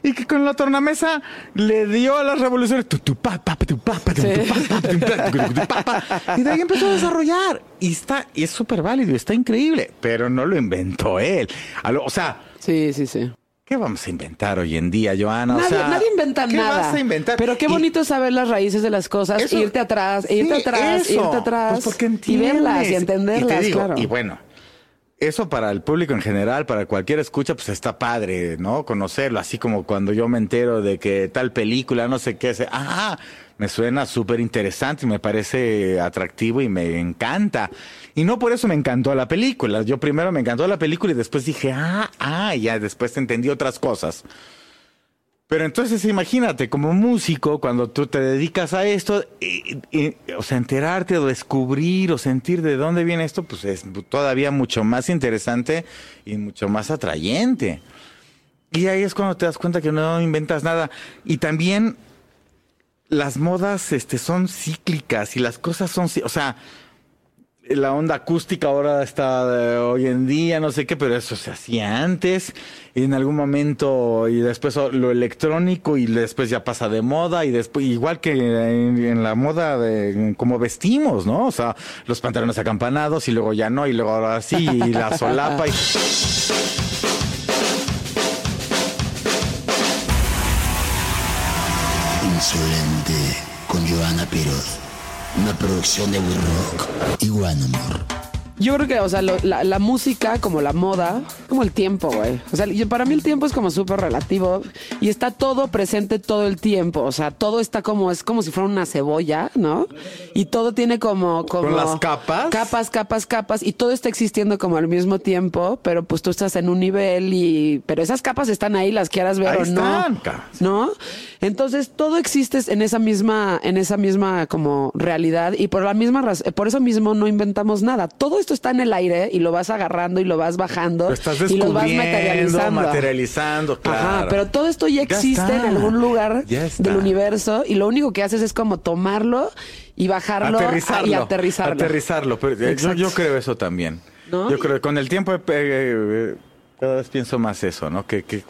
C: Y que con la tornamesa le dio a las revoluciones. Y de ahí empezó a desarrollar. Y está, y es súper válido, está increíble. Pero no lo inventó él. O sea,
B: Sí, sí, sí.
C: ¿Qué vamos a inventar hoy en día, Joana? O
B: Nadie,
C: sea,
B: nadie inventa
C: ¿qué
B: nada.
C: vas a inventar?
B: Pero qué
C: Y-
B: bonito saber las raíces de las cosas,
C: Eso-
B: irte atrás, irte atrás,
C: eso.
B: irte atrás.
C: Pues porque
B: y
C: entiendes.
B: verlas y
C: Y
B: entenderlas,
C: te digo,
B: claro.
C: Y bueno, eso para el público en general, para cualquier escucha, pues está padre, ¿no? Conocerlo, así como cuando yo me entero de que tal película, no sé qué, se, ah, me suena súper interesante me parece atractivo y me encanta. Y no por eso me encantó la película. Yo primero me encantó la película y después dije, ah, ah, y ya después entendí otras cosas. Pero entonces imagínate, como músico, cuando tú te dedicas a esto, y- o sea, enterarte o descubrir o sentir de dónde viene esto, pues es todavía mucho más interesante y mucho más atrayente. Y ahí es cuando te das cuenta que no inventas nada. Y también las modas este, son cíclicas y las cosas son, o sea, la onda acústica ahora está de hoy en día, no sé qué, pero eso se hacía antes, y en algún momento, y después lo electrónico, y después ya pasa de moda, y después, igual que en, en la moda de cómo vestimos, ¿no? O sea, los pantalones acampanados, y luego ya no, y luego ahora sí, y la solapa, y...
A: Insolente con Joana Piroz. Una producción de We Rock y One Amor.
B: Yo creo que, o sea, lo- la, la música, como la moda, como el tiempo, güey. O sea, yo- para mí el tiempo es como súper relativo y está todo presente todo el tiempo. O sea, todo está como, es como si fuera una cebolla, ¿no? Y todo tiene como, como.
C: ¿Con las capas?
B: Capas, capas, capas. Y todo está existiendo como al mismo tiempo, pero pues tú estás en un nivel y. Pero esas capas están ahí, las quieras ver
C: Ahí
B: o
C: están,
B: no. ¿No? Entonces todo existe en esa misma, en esa misma como realidad y por la misma por eso mismo no inventamos nada. Todo esto está en el aire y lo vas agarrando y lo vas bajando
C: Lo estás
B: y lo vas materializando.
C: materializando, claro.
B: Ajá, pero todo esto ya
C: Ya
B: existe en algún lugar del universo y lo único que haces es como tomarlo y bajarlo
C: aterrizarlo,
B: y aterrizarlo.
C: Aterrizarlo, pero yo, creo eso también.
B: ¿No?
C: Yo creo que con el tiempo eh, eh, cada vez pienso más eso, ¿no? Que, que,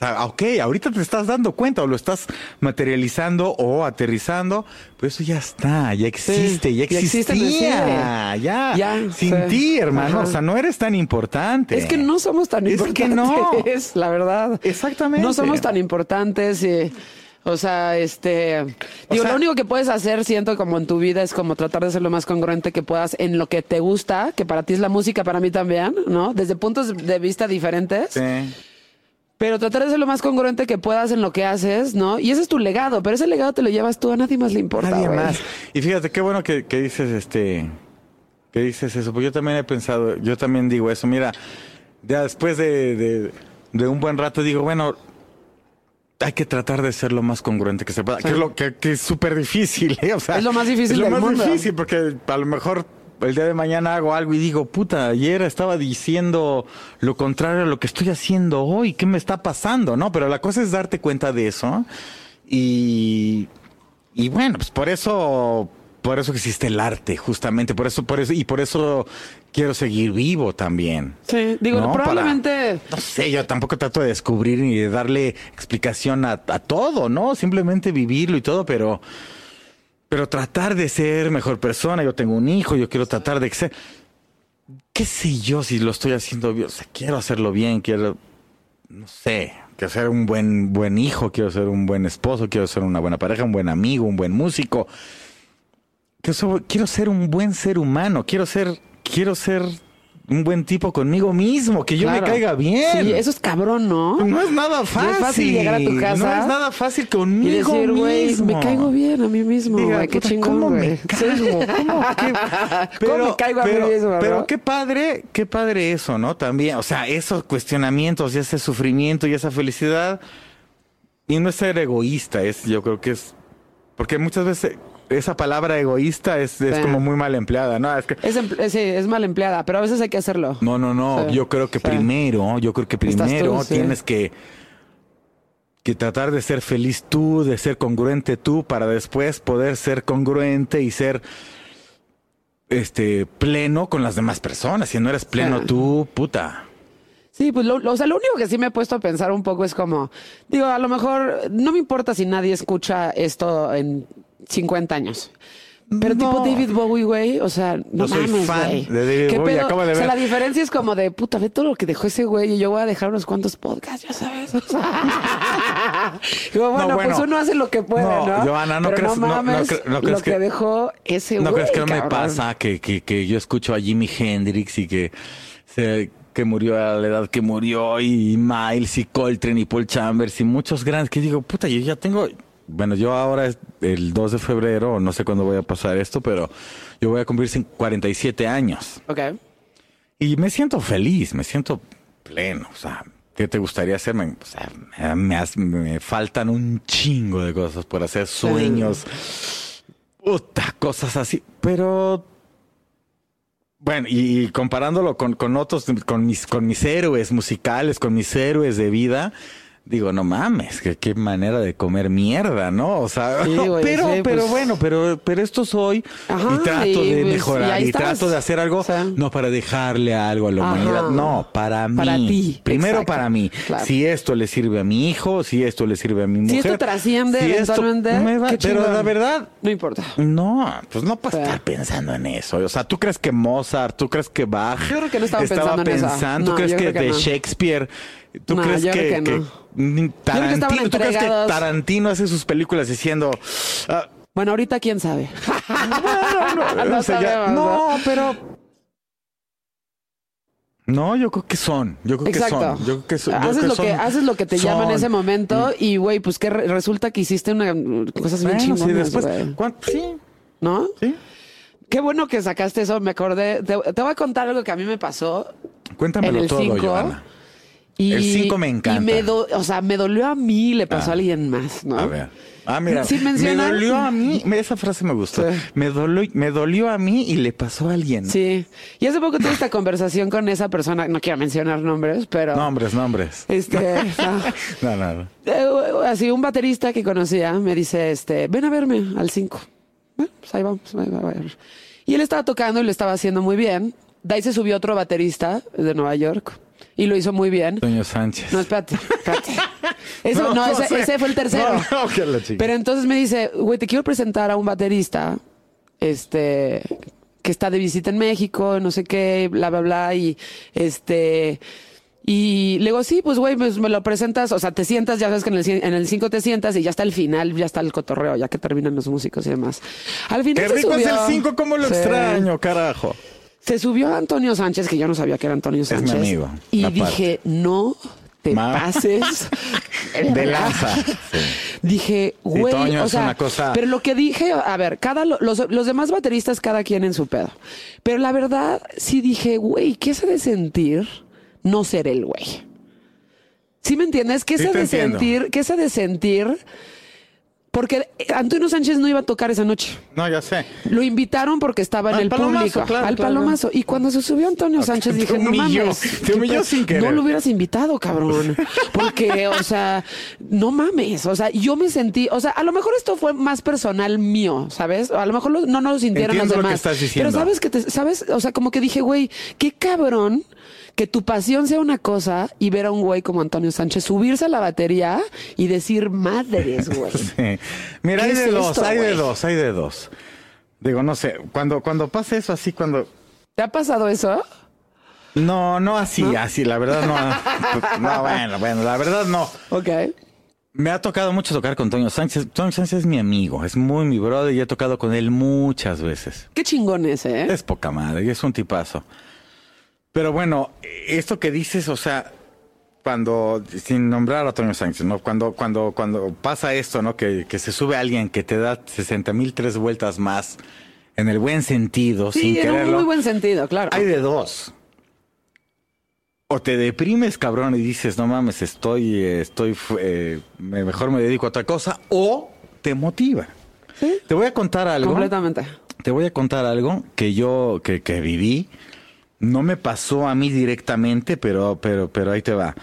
C: sea, ok, ahorita te estás dando cuenta o lo estás materializando o aterrizando, pero eso ya está, ya existe, ya
B: ya existe
C: existía, ya,
B: Ya,
C: sin
B: sí.
C: ti, hermano,
B: Ajá.
C: o sea, no eres tan importante.
B: Es que no somos tan
C: Es que
B: importantes,
C: no.
B: la verdad.
C: Exactamente.
B: No somos tan importantes y, o sea, este, digo,
C: sea-
B: lo único que puedes hacer, siento como en tu vida, es como tratar de ser lo más congruente que puedas en lo que te gusta, que para ti es la música, para mí también, ¿no? Desde puntos de vista diferentes.
C: Sí.
B: Pero tratar de ser lo más congruente que puedas en lo que haces, ¿no? Y ese es tu legado, pero ese legado te lo llevas tú, a nadie más le importa.
C: Nadie más. Y fíjate, qué bueno que, que dices este, que dices eso, porque yo también he pensado, yo también digo eso, mira, ya después de, de, de un buen rato digo, bueno, hay que tratar de ser lo más congruente que se pueda, que es lo que, que es súper difícil, ¿eh? O sea,
B: Es lo más difícil
C: es lo
B: del
C: más
B: mundo.
C: difícil, porque a lo mejor el día de mañana hago algo y digo, puta, ayer estaba diciendo lo contrario a lo que estoy haciendo hoy, ¿qué me está pasando? ¿No? Pero la cosa es darte cuenta de eso y, y bueno, pues por eso, por eso existe el arte, justamente, por eso, por eso, y por eso quiero seguir vivo también.
B: Sí, digo,
C: ¿no?
B: probablemente...
C: Para- no sé, yo tampoco trato de descubrir ni de darle explicación a, a todo, ¿no? Simplemente vivirlo y todo, pero, pero tratar de ser mejor persona. Yo tengo un hijo, yo quiero tratar de ser, qué sé yo si lo estoy haciendo bien, o sea, quiero hacerlo bien, quiero, no sé, quiero ser un buen, buen hijo, quiero ser un buen esposo, quiero ser una buena pareja, un buen amigo, un buen músico. Quiero ser, quiero ser un buen ser humano, quiero ser, quiero ser un buen tipo conmigo mismo, que yo me caiga bien.
B: Sí, eso es cabrón, ¿no?
C: No es nada fácil.
B: es fácil llegar a tu casa
C: No es nada fácil
B: Y
C: conmigo
B: decir, güey,
C: mismo.
B: me caigo bien a mí mismo, güey, qué chingón,
C: ¿cómo me caigo? ¿Cómo qué?
B: ¿Cómo me caigo a mí
C: pero,
B: mismo,
C: pero
B: no?
C: qué padre, qué padre eso, ¿no? También, o sea, esos cuestionamientos y ese sufrimiento y esa felicidad. Y no es ser egoísta, es, yo creo que es. Porque muchas veces esa palabra egoísta es, es
B: Sí.
C: como muy mal empleada, ¿no? Es que.
B: Es, empl- sí, es mal empleada, pero a veces hay que hacerlo.
C: No, no, no.
B: Sí,
C: Yo creo que
B: sí.
C: primero, yo creo que
B: tú,
C: primero tienes que que tratar de ser feliz tú, de ser congruente tú, para después poder ser congruente y ser este pleno con las demás personas. Si no eres pleno tú, puta.
B: Sí, pues lo, lo- o sea, lo único que sí me he puesto a pensar un poco es como, digo, a lo mejor no me importa si nadie escucha esto en 50 años. Pero tipo
C: No.
B: David Bowie, güey, o sea, no
C: Yo soy
B: mames,
C: fan
B: güey.
C: de David
B: ¿Qué
C: Bowie,
B: pedo?
C: acabo de
B: O sea, la diferencia es como de, puta, ve todo lo que dejó ese güey y yo voy a dejar unos cuantos podcasts, ya sabes. O sea, digo, bueno,
C: No, bueno.
B: pues uno hace lo que puede, ¿no?
C: No, Johanna, no
B: Pero
C: crees- no- no
B: mames
C: cre- no crees
B: lo que,
C: que-
B: dejó ese güey,
C: ¿No crees que no me pasa que, que, que yo escucho a Jimi Hendrix y que se, que murió a la edad que murió y Miles y Coltrane y Paul Chambers y muchos grandes que digo, puta, yo ya tengo, bueno, yo ahora es el 2 de febrero, no sé cuándo voy a pasar esto, pero yo voy a cumplir cin- 47 años
B: Ok.
C: y me siento feliz, me siento pleno, o sea, ¿qué te gustaría hacer? Me, o sea, me, me faltan un chingo de cosas por hacer, sueños, puta, cosas así, pero bueno, y, y comparándolo con, con otros, con mis, con mis héroes musicales, con mis héroes de vida, digo, no mames, que qué manera de comer mierda, ¿no? O sea,
B: Sí, güey,
C: pero,
B: sí,
C: pero
B: pues.
C: bueno, pero, pero esto soy
B: Ajá,
C: y trato
B: y,
C: de
B: pues,
C: mejorar y, trato de hacer algo,
B: O sea.
C: no para dejarle algo a la
B: Ajá.
C: humanidad, no, para mí.
B: Para ti,
C: Primero
B: exacto,
C: para mí.
B: claro.
C: Si esto le sirve a mi hijo, si esto le sirve a mi mujer.
B: esto trasciende
C: si esto me va- pero la verdad,
B: No importa.
C: no, pues no para estar pensando en eso. O sea, ¿tú crees que Mozart, tú crees que Bach
B: Yo creo que no estaban
C: estaba
B: pensando en eso.
C: pensando? ¿Tú
B: No,
C: crees que, de
B: no.
C: Shakespeare? ¿Tú
B: No,
C: crees
B: yo
C: que,
B: creo que
C: que
B: no.
C: mm,
B: que estaban
C: Tarantino, ¿tú crees que
B: entregados.
C: Tarantino hace sus películas diciendo ah,
B: Bueno, ahorita quién sabe.
C: no, ya- pero no, yo creo que son. Yo creo
B: Exacto.
C: que son. Yo creo que son.
B: haces,
C: creo
B: lo que,
C: son-
B: haces lo que te llama en
C: son.
B: ese momento y, güey, pues que re- resulta que hiciste una, cosas bien
C: Bueno, sí,
B: chingonas.
C: ¿cuán- sí,
B: ¿No?
C: sí.
B: Qué bueno que sacaste eso, me acordé. Te, te voy a contar algo que a mí me pasó
C: Cuéntamelo
B: en el
C: todo,
B: 5.
C: Johanna.
B: Y,
C: El cinco me encanta.
B: Y me do- o sea, me dolió a mí, le pasó
C: Ah.
B: a alguien más, ¿no?
C: A ver. Ah, mira.
B: Sin
C: me dolió a mí. Esa frase me gustó.
B: Sí.
C: Me, dolió, me dolió a mí y le pasó a alguien.
B: Sí. Y hace poco tuve esta conversación con esa persona, no quiero mencionar nombres, pero...
C: Nombres, nombres.
B: Este, no.
C: No, no, no.
B: Eh, así un baterista que conocía me dice, este, ven a verme al 5. Bueno, pues ahí vamos. ahí va. Y él estaba tocando y lo estaba haciendo muy bien. De ahí se subió otro baterista de Nueva York y lo hizo muy bien.
C: Toño Sánchez.
B: No, espérate, espérate. Eso, no, ese,
C: sé.
B: ese fue el tercero.
C: No, no, que la chica.
B: Pero entonces me dice, güey, te quiero presentar a un baterista, este, que está de visita en México, no sé qué, bla, bla, bla, y este, y le digo, sí, pues güey, pues me lo presentas, o sea, te sientas, ya sabes que en el, en el 5 te sientas y ya está el final, ya está el cotorreo, ya que terminan los músicos y demás. Al final
C: Qué
B: se
C: rico es el
B: subió-
C: 5, cómo lo
B: Sí.
C: extraño, carajo.
B: Se subió Antonio Sánchez, que yo no sabía que era Antonio
C: mi
B: Sánchez.
C: amigo,
B: Y
C: aparte.
B: dije, no te
C: Ma-
B: pases
C: De lanza. Sí.
B: Dije, güey, o sea,
C: cosa-
B: pero lo que dije, a ver, cada lo- los, los demás bateristas cada quien en su pedo. Pero la verdad sí dije, güey, ¿qué se de sentir no ser el güey? ¿Sí me entiendes? ¿Qué
C: Sí
B: se de
C: entiendo.
B: sentir? ¿Qué se de sentir? Porque Antonio Sánchez no iba a tocar esa noche.
C: No, ya sé.
B: Lo invitaron porque estaba en
C: Al
B: el público,
C: claro,
B: al
C: claro.
B: palomazo. Y cuando se subió Antonio Sánchez
C: te
B: dije, no mames.
C: te
B: ¿qué
C: humilló sin querer.
B: No lo hubieras invitado, cabrón. Porque, o sea, no mames. O sea, yo me sentí, o sea, a lo mejor esto fue más personal mío, ¿sabes? A lo mejor lo- no, no lo sintieron
C: Entiendo
B: los
C: lo que
B: demás.
C: estás diciendo.
B: Pero sabes que te, sabes, o sea, como que dije, güey, qué cabrón que tu pasión sea una cosa y ver a un güey como Antonio Sánchez subirse a la batería y decir madres, güey.
C: Sí. Mira,
B: ¿Qué
C: hay de
B: es
C: dos,
B: esto,
C: hay de dos, hay de dos. Digo, no sé, cuando, cuando pasa eso así, cuando...
B: ¿Te ha pasado eso?
C: No, no así, así, la verdad no. No, bueno, bueno, la verdad no.
B: Ok.
C: Me ha tocado mucho tocar con Toño Sánchez. Toño Sánchez es mi amigo, es muy mi brother y he tocado con él muchas veces.
B: Qué chingón ese, ¿eh?
C: Es poca madre y es un tipazo. Pero bueno, esto que dices, o sea, cuando, sin nombrar a Toño Sánchez, ¿no? Cuando, cuando, cuando pasa esto, ¿no? Que, que se sube alguien que te da 60 mil tres vueltas más, en el buen sentido, sin
B: Sí, en un
C: quererlo.
B: muy buen sentido, claro.
C: Hay de dos. O te deprimes, cabrón, y dices, no mames, estoy, estoy, eh, me- mejor me dedico a otra cosa, o te motiva.
B: Sí.
C: Te voy a contar algo.
B: Completamente.
C: Te voy a contar algo que yo, que, que viví. No me pasó a mí directamente, pero, pero, pero ahí te va.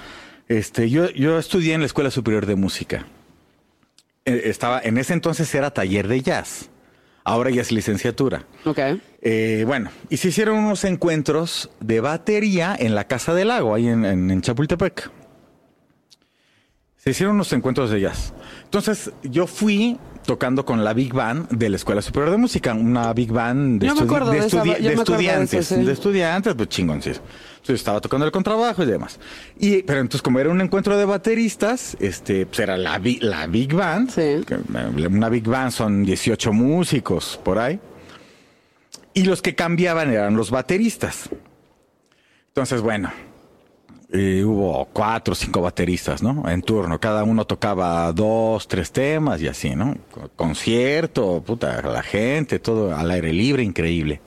C: Este, yo, yo estudié en la Escuela Superior de Música. Eh, Estaba, en ese entonces era taller de jazz. Ahora ya es licenciatura.
B: Ok.
C: Eh, bueno, y se hicieron unos encuentros de batería en la Casa del Lago, ahí en, en- en Chapultepec. Se hicieron unos encuentros de jazz. Entonces, yo fui tocando con la Big Band de la Escuela Superior de Música, una Big Band de, estudi- estudi- estudiantes, de estudiantes, pues chingón, sí. Entonces, estaba tocando el contrabajo y demás. Y, pero entonces, como era un encuentro de bateristas, este, pues era la, la Big Band.
B: Sí.
C: que, eh, Una Big Band son 18 músicos por ahí. Y los que cambiaban eran los bateristas. Entonces, bueno, eh, hubo cuatro o cinco bateristas, ¿no? En turno. Cada uno tocaba dos, tres temas y así, ¿no? Con- Concierto, puta, la gente, todo al aire libre, increíble.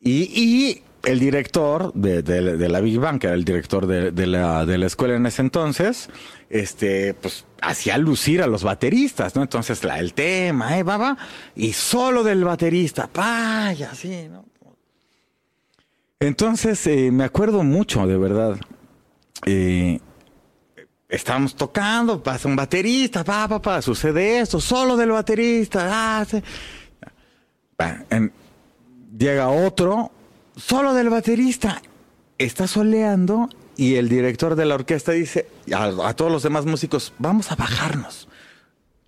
C: Y, y el director de, de- de la Big Bang, que era el director de, de la, de la escuela en ese entonces, este, pues hacía lucir a los bateristas, ¿no? Entonces, la, el tema, eh, va, va, y solo del baterista, pa, y así, ¿no? Entonces, eh, me acuerdo mucho, de verdad. Eh, estábamos tocando, pasa un baterista, pa, pa, pa, sucede esto, solo del baterista, ah, llega otro, solo del baterista, está soleando y el director de la orquesta dice a, a todos los demás músicos, vamos a bajarnos.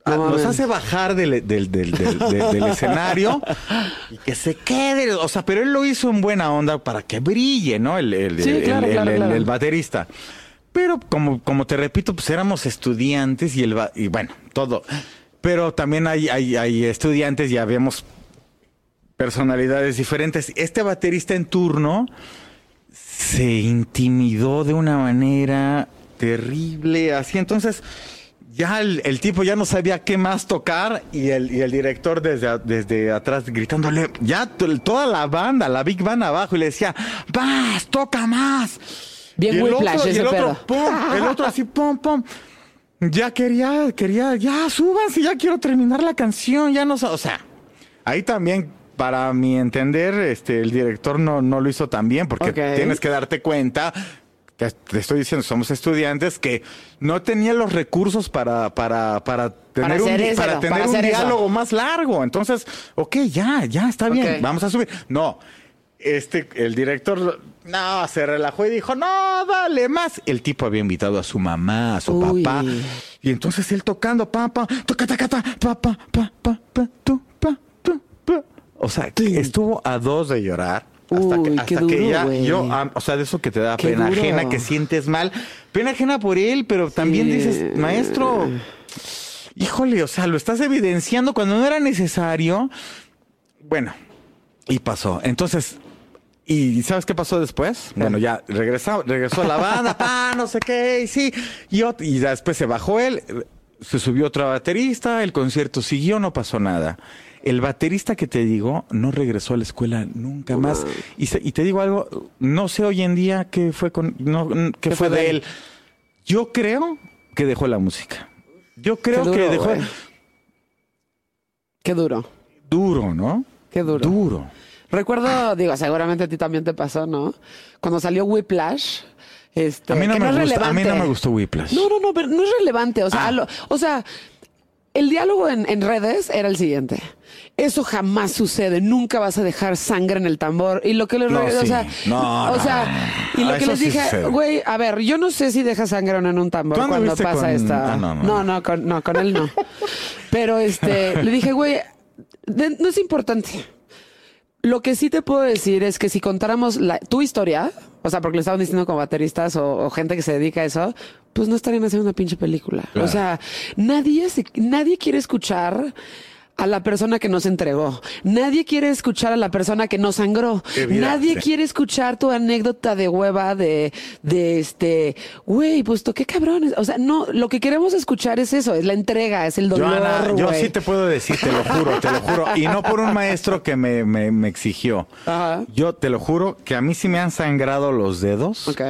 C: Ah,
B: No
C: Nos
B: mames.
C: hace bajar del, del- del- del- del- del escenario y que se quede, o sea, pero él lo hizo en buena onda para que brille, ¿no? El, el-
B: Sí,
C: el-
B: claro,
C: el-
B: claro,
C: el-
B: claro.
C: el baterista. Pero como, como te repito, pues éramos estudiantes y el y bueno, todo. Pero también hay, hay, hay estudiantes y habíamos personalidades diferentes. Este baterista en turno se intimidó de una manera terrible, así entonces ya el, el tipo ya no sabía qué más tocar y el, y el director desde, desde atrás gritándole, ya to- toda la banda, la big band abajo y le decía, vas, toca más.
B: Bien
C: y el otro, y
B: ese
C: el otro, pum, el otro así, pum, pum. Ya quería, quería, ya súbanse, ya quiero terminar la canción, ya no sé, o sea, ahí también, para mi entender, este, el director no, no lo hizo tan bien, porque tienes que darte cuenta, te, te estoy diciendo, somos estudiantes, que no tenía los recursos para, para, para tener un,
B: eso,
C: para
B: para
C: tener un
B: eso.
C: diálogo más largo. Entonces, ok, ya, ya, está bien, vamos a subir. No, este, el director, no, se relajó y dijo, no, dale más. El tipo había invitado a su mamá, a su
B: Uy.
C: papá. Y entonces él tocando, pa, pa, toca, taca, ta, pa, pa, pa, pa, pa, tu, pa, tu, pa. O sea, estuvo a dos de llorar. Hasta
B: Uy,
C: que, hasta que ya, yo, o sea, de eso que te da
B: Qué
C: pena
B: duro.
C: ajena, que sientes mal. Pena ajena por él, pero también
B: Sí.
C: dices, maestro, híjole, o sea, lo estás evidenciando cuando no era necesario. Bueno, y pasó. Entonces, ¿y sabes qué pasó después? Bueno, ya regresó, regresó la banda, pa, no sé qué, y sí. Y, y ya después se bajó él, se subió otro baterista, el concierto siguió, no pasó nada. El baterista que te digo no regresó a la escuela nunca más. Y, se- y te digo algo, no sé hoy en día qué fue con, no, qué, fue de él. Yo creo que dejó la música. Yo creo que dejó
B: güey. Qué duro.
C: duro, ¿no?
B: Qué duro.
C: Duro.
B: Recuerdo, digo, seguramente a ti también te pasó, ¿no? Cuando salió Whiplash. Este,
C: A mí no,
B: que
C: me,
B: es
C: gusta, a mí
B: relevante.
C: no me gustó Whiplash.
B: No, no, no, pero no es relevante. O sea,
C: Ah.
B: lo- o sea, el diálogo en, en redes era el siguiente. Eso jamás sucede. Nunca vas a dejar sangre en el tambor. Y lo que les
C: No,
B: o
C: sí.
B: sea,
C: No,
B: o
C: no.
B: sea, y lo
C: Ah,
B: que les
C: sí
B: dije,
C: sucede.
B: güey, a ver, yo no sé si deja sangre o no en un tambor
C: ¿Tú
B: cuando pasa
C: con-
B: esta.
C: Ah, no, no,
B: no,
C: no.
B: no, con, no, con él no. Pero este, le dije, güey, de- no es importante. Lo que sí te puedo decir es que si contáramos la, tu historia, o sea, porque le estaban diciendo como bateristas o, o gente que se dedica a eso, pues no estarían haciendo una pinche película.
C: Claro.
B: O sea, nadie, se- nadie quiere escuchar a la persona que nos entregó. Nadie quiere escuchar a la persona que nos sangró.
C: Qué
B: Nadie quiere escuchar tu anécdota de hueva de, de este, güey, pues toqué cabrones. O sea, no, lo que queremos escuchar es eso, es la entrega, es el dolor.
C: Joana, yo sí te puedo decir, te lo juro, te lo juro. Y no por un maestro que me, me- me exigió.
B: Ajá.
C: Yo te lo juro que a mí sí me han sangrado los dedos
B: Ok.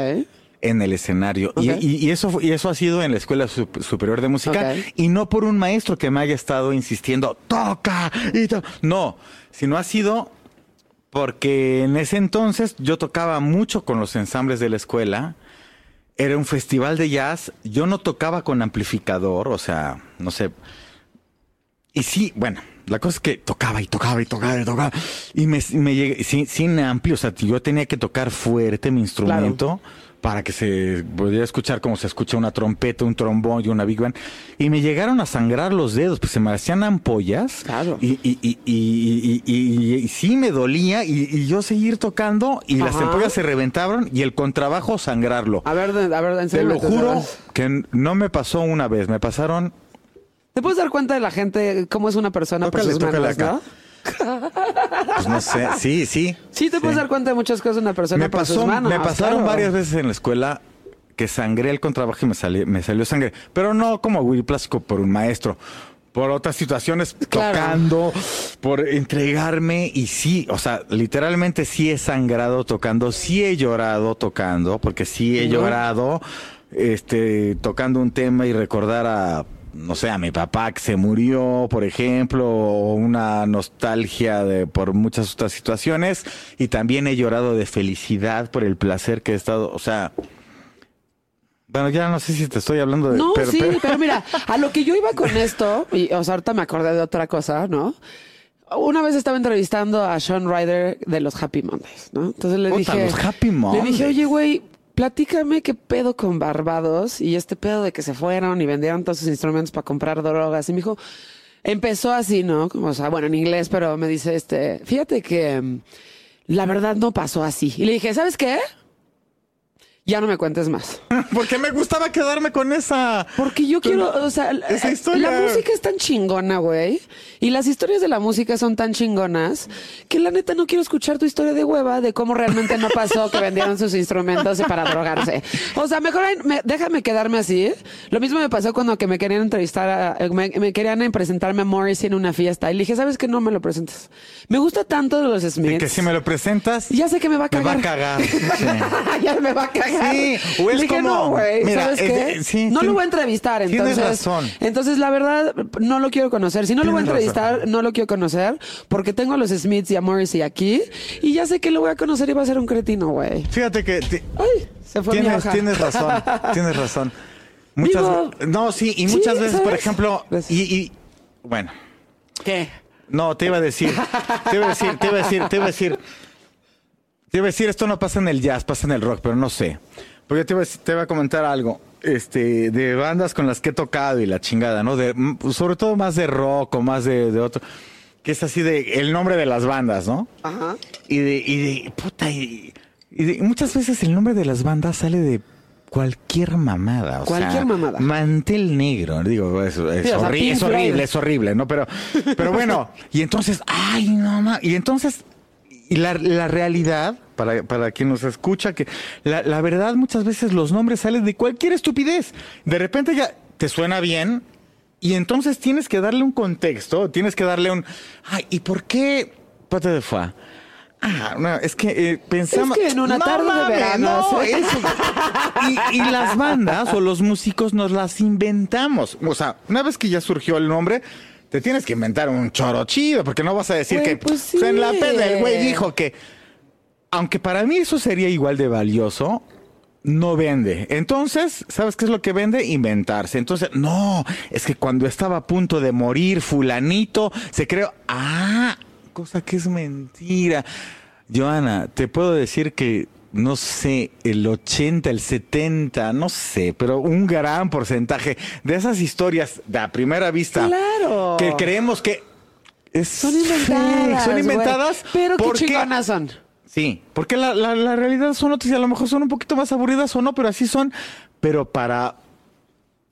C: En el escenario. Y-. Y, y eso, y eso ha sido en la Escuela Sup- Superior de Música. Y no por un maestro que me haya estado insistiendo, toca. Y to-". No, sino ha sido porque en ese entonces yo tocaba mucho con los ensambles de la escuela. Era un festival de jazz. Yo no tocaba con amplificador, o sea, no sé. Y sí, bueno, La cosa es que tocaba y tocaba y tocaba y tocaba. Y me, me llegué, sin, sin amplio, o sea, yo tenía que tocar fuerte mi instrumento para que se pudiera escuchar como se escucha una trompeta, un trombón y una big band. Y me llegaron a sangrar los dedos, pues se me hacían ampollas.
B: Claro.
C: Y, y, y, y, y- y sí me dolía y, yo seguir tocando y las ampollas se reventaron y el contrabajo sangrarlo.
B: A ver, a ver,
C: Te lo juro que no me pasó una vez, me pasaron
B: ¿Te puedes dar cuenta de la gente cómo es una persona
C: Tócale,
B: por sus manos, no?
C: Pues no sé, sí, sí.
B: Sí, te puedes dar cuenta de muchas cosas de una persona
C: Me,
B: por
C: pasó,
B: sus manos.
C: me pasaron
B: claro.
C: varias veces en la escuela que sangré el contrabajo y me, salió me salió sangre. Pero no como Willy Plástico por un maestro. Por otras situaciones,
B: Claro.
C: tocando, por entregarme. Y sí, o sea, literalmente sí he sangrado tocando, sí he llorado tocando, porque sí he llorado este, tocando un tema y recordar a, no sé, a mi papá que se murió, por ejemplo, o una nostalgia de, por muchas otras situaciones. Y también he llorado de felicidad por el placer que he estado, o sea... Bueno, ya no sé si te estoy hablando de...
B: No,
C: pero-
B: sí,
C: pero-
B: pero... mira, a lo que yo iba con esto, y o sea, ahorita me acordé de otra cosa, ¿no? Una vez estaba entrevistando a Sean Ryder de los Happy Mondays, ¿no? Entonces le dije.
C: los Happy
B: Le
C: Mondays.
B: dije, oye, güey, platícame qué pedo con Barbados y este pedo de que se fueron y vendieron todos sus instrumentos para comprar drogas. Y me dijo, empezó así, ¿no? O sea, bueno, en inglés, pero me dice, este, fíjate que mm, la verdad no pasó así. Y le dije, ¿sabes qué? Ya no me cuentes más.
C: Porque me gustaba quedarme con esa...
B: Porque yo quiero, o sea, la-
C: Esa historia.
B: la música es tan chingona, güey. Y las historias de la música son tan chingonas que la neta no quiero escuchar tu historia de hueva de cómo realmente no pasó que vendieron sus instrumentos para drogarse. O sea, mejor me- déjame quedarme así. Lo mismo me pasó cuando que me querían entrevistar, a- me, me querían presentarme a Morrissey en una fiesta. Y le dije, ¿sabes qué? No me lo presentes. Me gusta tanto de los Smiths.
C: Que si me lo presentas...
B: Ya sé que me va a
C: Me va
B: cagar.
C: a cagar. Sí.
B: ya me va a cagar.
C: Sí, o es
B: dije,
C: como-
B: no, güey,
C: mira,
B: ¿sabes
C: es
B: qué?
C: sí,
B: no lo voy a entrevistar,
C: tienes
B: entonces.
C: razón.
B: Entonces, la verdad, no lo quiero conocer. Si no lo voy a
C: Tienes
B: entrevistar, no lo quiero conocer, porque tengo a los Smiths y a Morrissey aquí, y ya sé que lo voy a conocer y va a ser un cretino, güey.
C: Fíjate que...
B: Ay, se fue mi
C: Tienes,
B: hoja.
C: tienes razón, tienes razón. Muchas
B: Digo,
C: no, sí, y muchas veces, por ejemplo, y, y- bueno,
B: ¿Qué?
C: no, te iba a decir, te iba a decir, te iba a decir, te iba a decir, te iba a decir, esto no pasa en el jazz, pasa en el rock, pero no sé. Porque te iba a, decir- te iba a comentar algo, este, de bandas con las que he tocado y la chingada, ¿no? De, mm, sobre todo más de rock o más de, de otro, que es así de el nombre de las bandas, ¿no?
B: Ajá.
C: Y de, y de, puta, y, y de- muchas veces el nombre de las bandas sale de cualquier mamada. O
B: Cualquier
C: sea,
B: mamada.
C: Mantel negro, digo, es, es
B: Sí, o sea,
C: horri-
B: Pink
C: es horrible, es horrible, ¿no? Pero, pero bueno, y entonces, ay, no, ma- y entonces, y la, la realidad, para, para quien nos escucha, que la, la verdad muchas veces los nombres salen de cualquier estupidez. De repente ya te suena bien, y entonces tienes que darle un contexto, tienes que darle un, ay, ¿y por qué Pate de Foie? Ah, no, es que eh, pensamos...
B: Es que en una
C: No
B: tarde de
C: mames,
B: verano,
C: no,
B: sí.
C: eso. Y, y las bandas o los músicos nos las inventamos. O sea, una vez que ya surgió el nombre, te tienes que inventar un choro chido, porque no vas a decir
B: Güey,
C: que
B: pues sí.
C: en la peda el güey dijo que... Aunque para mí eso sería igual de valioso, no vende. Entonces, ¿sabes qué es lo que vende? Inventarse. Entonces, no, es que cuando estaba a punto de morir fulanito, se creó, ah, cosa que es mentira. Joana, te puedo decir que, no sé, el 80, el 70, no sé, pero un gran porcentaje de esas historias de a primera vista
B: Claro.
C: que creemos que es
B: Son inventadas.
C: fake, son inventadas.
B: Pero qué
C: porque-
B: chingonas son.
C: Sí, porque la, la, la realidad son otras y a lo mejor son un poquito más aburridas o no, pero así son. Pero para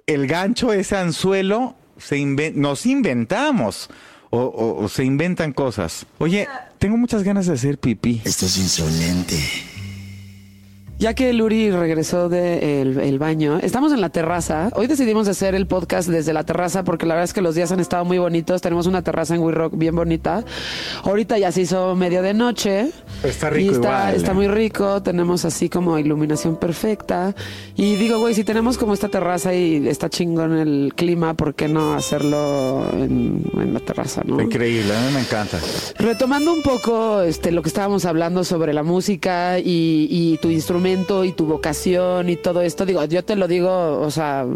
C: el gancho, ese anzuelo, se inven- nos inventamos o, o- o se inventan cosas. Oye, tengo muchas ganas de hacer pipí.
A: Esto es insolente.
B: Ya que Luri regresó del el baño, estamos en la terraza. Hoy decidimos hacer el podcast desde la terraza porque la verdad es que los días han estado muy bonitos. Tenemos una terraza en We Rock bien bonita. Ahorita ya se hizo medio de noche.
C: Está rico
B: Y está,
C: igual,
B: está
C: ¿eh?
B: muy rico. Tenemos así como iluminación perfecta. Y digo, güey, si tenemos como esta terraza y está chingón el clima, ¿por qué no hacerlo en, en la terraza, no?
C: Increíble, a mí me encanta.
B: Retomando un poco este, lo que estábamos hablando sobre la música y, y tu instrumento y tu vocación y todo esto, digo, yo te lo digo, o sea,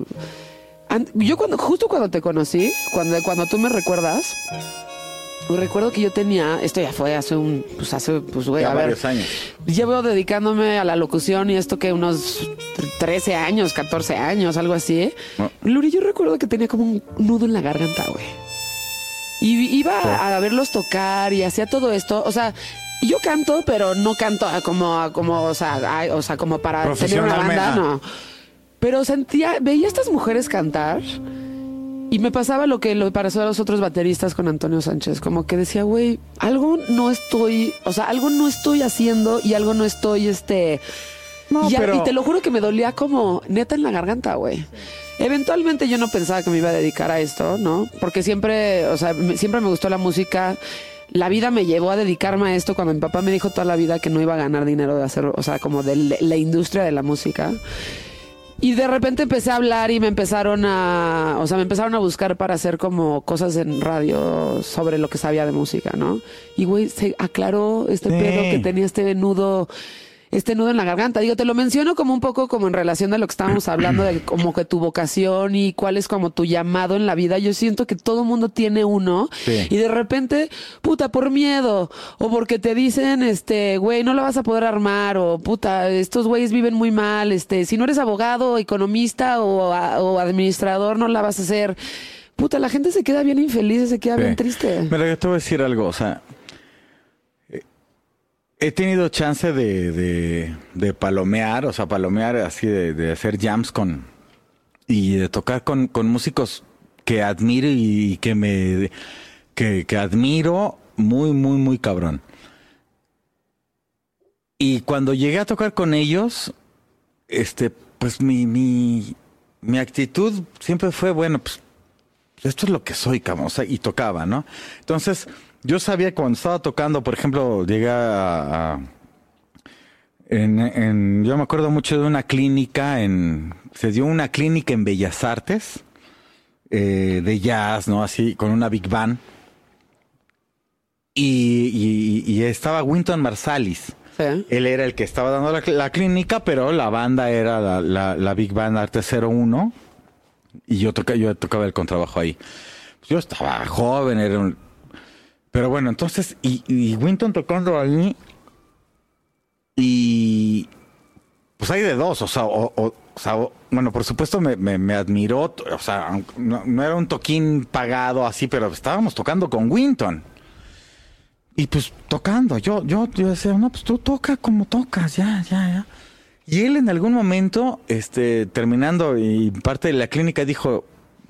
B: yo cuando, justo cuando te conocí, cuando, cuando tú me recuerdas, recuerdo que yo tenía, esto ya fue hace un, pues hace, pues güey,
C: Ya
B: a ver.
C: varios años.
B: Llevo dedicándome a la locución y esto que unos 13 años, 14 años, algo así. ¿eh?
C: No.
B: Luri, yo recuerdo que tenía como un nudo en la garganta, güey. Y iba a verlos tocar y hacía todo esto. O sea, yo canto, pero no canto como, como, o sea, o sea, como para tener una banda, no. Pero sentía, veía a estas mujeres cantar y me pasaba lo que le pasó a los otros bateristas con Antonio Sánchez, como que decía, güey, algo no estoy, o sea, algo no estoy haciendo y algo no estoy, este...
C: No,
B: y,
C: pero-
B: y te lo juro que me dolía como neta en la garganta, güey. Eventualmente yo no pensaba que me iba a dedicar a esto, ¿no? Porque siempre, o sea, siempre me gustó la música. La vida me llevó a dedicarme a esto cuando mi papá me dijo toda la vida que no iba a ganar dinero de hacer, o sea, como de la- industria de la música. Y de repente empecé a hablar y me empezaron a, o sea, me empezaron a buscar para hacer como cosas en radio sobre lo que sabía de música, ¿no? Y güey, se aclaró este
C: Sí.
B: pedo que tenía este nudo, este nudo en la garganta. Digo, te lo menciono como un poco como en relación de lo que estábamos hablando de como que tu vocación y cuál es como tu llamado en la vida. Yo siento que todo mundo tiene uno
C: Sí.
B: y de repente, puta, por miedo o porque te dicen, este, güey, no la vas a poder armar o puta, estos güeyes viven muy mal, este, si no eres abogado, economista o, a- o administrador, no la vas a hacer. Puta, la gente se queda bien infeliz, se queda bien triste.
C: Mira, yo te voy a decir algo, o sea, he tenido chance de, de, palomear, o sea, palomear así, de, de hacer jams con, y de tocar con, con músicos que admiro y que me, que, que admiro muy, muy, muy cabrón. Y cuando llegué a tocar con ellos, este, pues mi, mi, mi actitud siempre fue, bueno, pues esto es lo que soy, cabrón, o sea, y tocaba, ¿no? Entonces, yo sabía cuando estaba tocando, por ejemplo, llegué a... a- en, en- yo me acuerdo mucho de una clínica en... Se dio una clínica en Bellas Artes, eh, de jazz, ¿no? Así, con una big band. Y, y- y estaba Winton Marsalis.
B: Sí.
C: Él era el que estaba dando la, la clínica, pero la banda era la, la- la Big Band Arte 01 y yo, toca, yo tocaba el contrabajo ahí. Yo estaba joven, era un... Pero bueno, entonces, y, y Winton tocando ahí y... Pues hay de dos, o sea, o, sea, bueno, por supuesto me, me, admiró, o sea, no era un toquín pagado así, pero estábamos tocando con Winton. Y pues tocando, yo, yo, yo decía, no, pues tú toca como tocas, ya, ya, ya. Y él en algún momento, este, terminando y parte de la clínica dijo,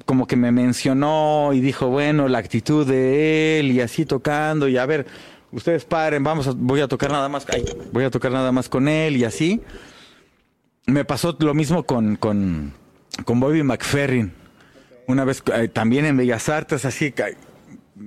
C: como que me mencionó y dijo, bueno, la actitud de él y así tocando y a ver, ustedes paren, vamos, a- voy a tocar nada más, voy a tocar nada más con él y así. Me pasó lo mismo con, con, con Bobby McFerrin. Una vez eh, también en Bellas Artes, así.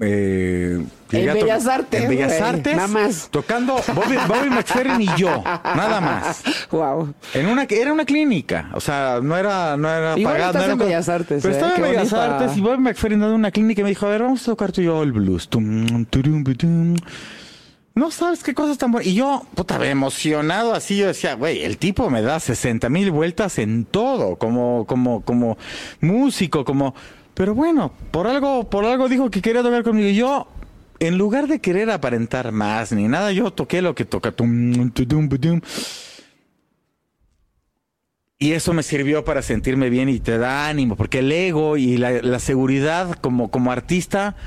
C: Eh, to-
B: Bellas Artes,
C: En Bellas Artes.
B: nada más.
C: Tocando Bobby, Bobby McFerrin y yo. Nada más.
B: Wow.
C: En una era una clínica, o sea, no era no era
B: Igual
C: pagado,
B: estás
C: no era
B: en
C: co-
B: Bellas Artes,
C: Pero
B: ¿eh?
C: estaba en Bellas
B: bonita.
C: Artes y Bobby McFerrin dando una clínica y me dijo, "A ver, vamos a tocar tú y yo el blues." Tum, turum, turum. No sabes qué cosas tan buenas. Y yo, puta, emocionado así, yo decía, güey, el tipo me da 60 mil vueltas en todo, como, como, como músico, como. Pero bueno, por algo, por algo dijo que quería tocar conmigo. Y yo, en lugar de querer aparentar más ni nada, yo toqué lo que toca. Y eso me sirvió para sentirme bien y te da ánimo, porque el ego y la, seguridad como, como artista,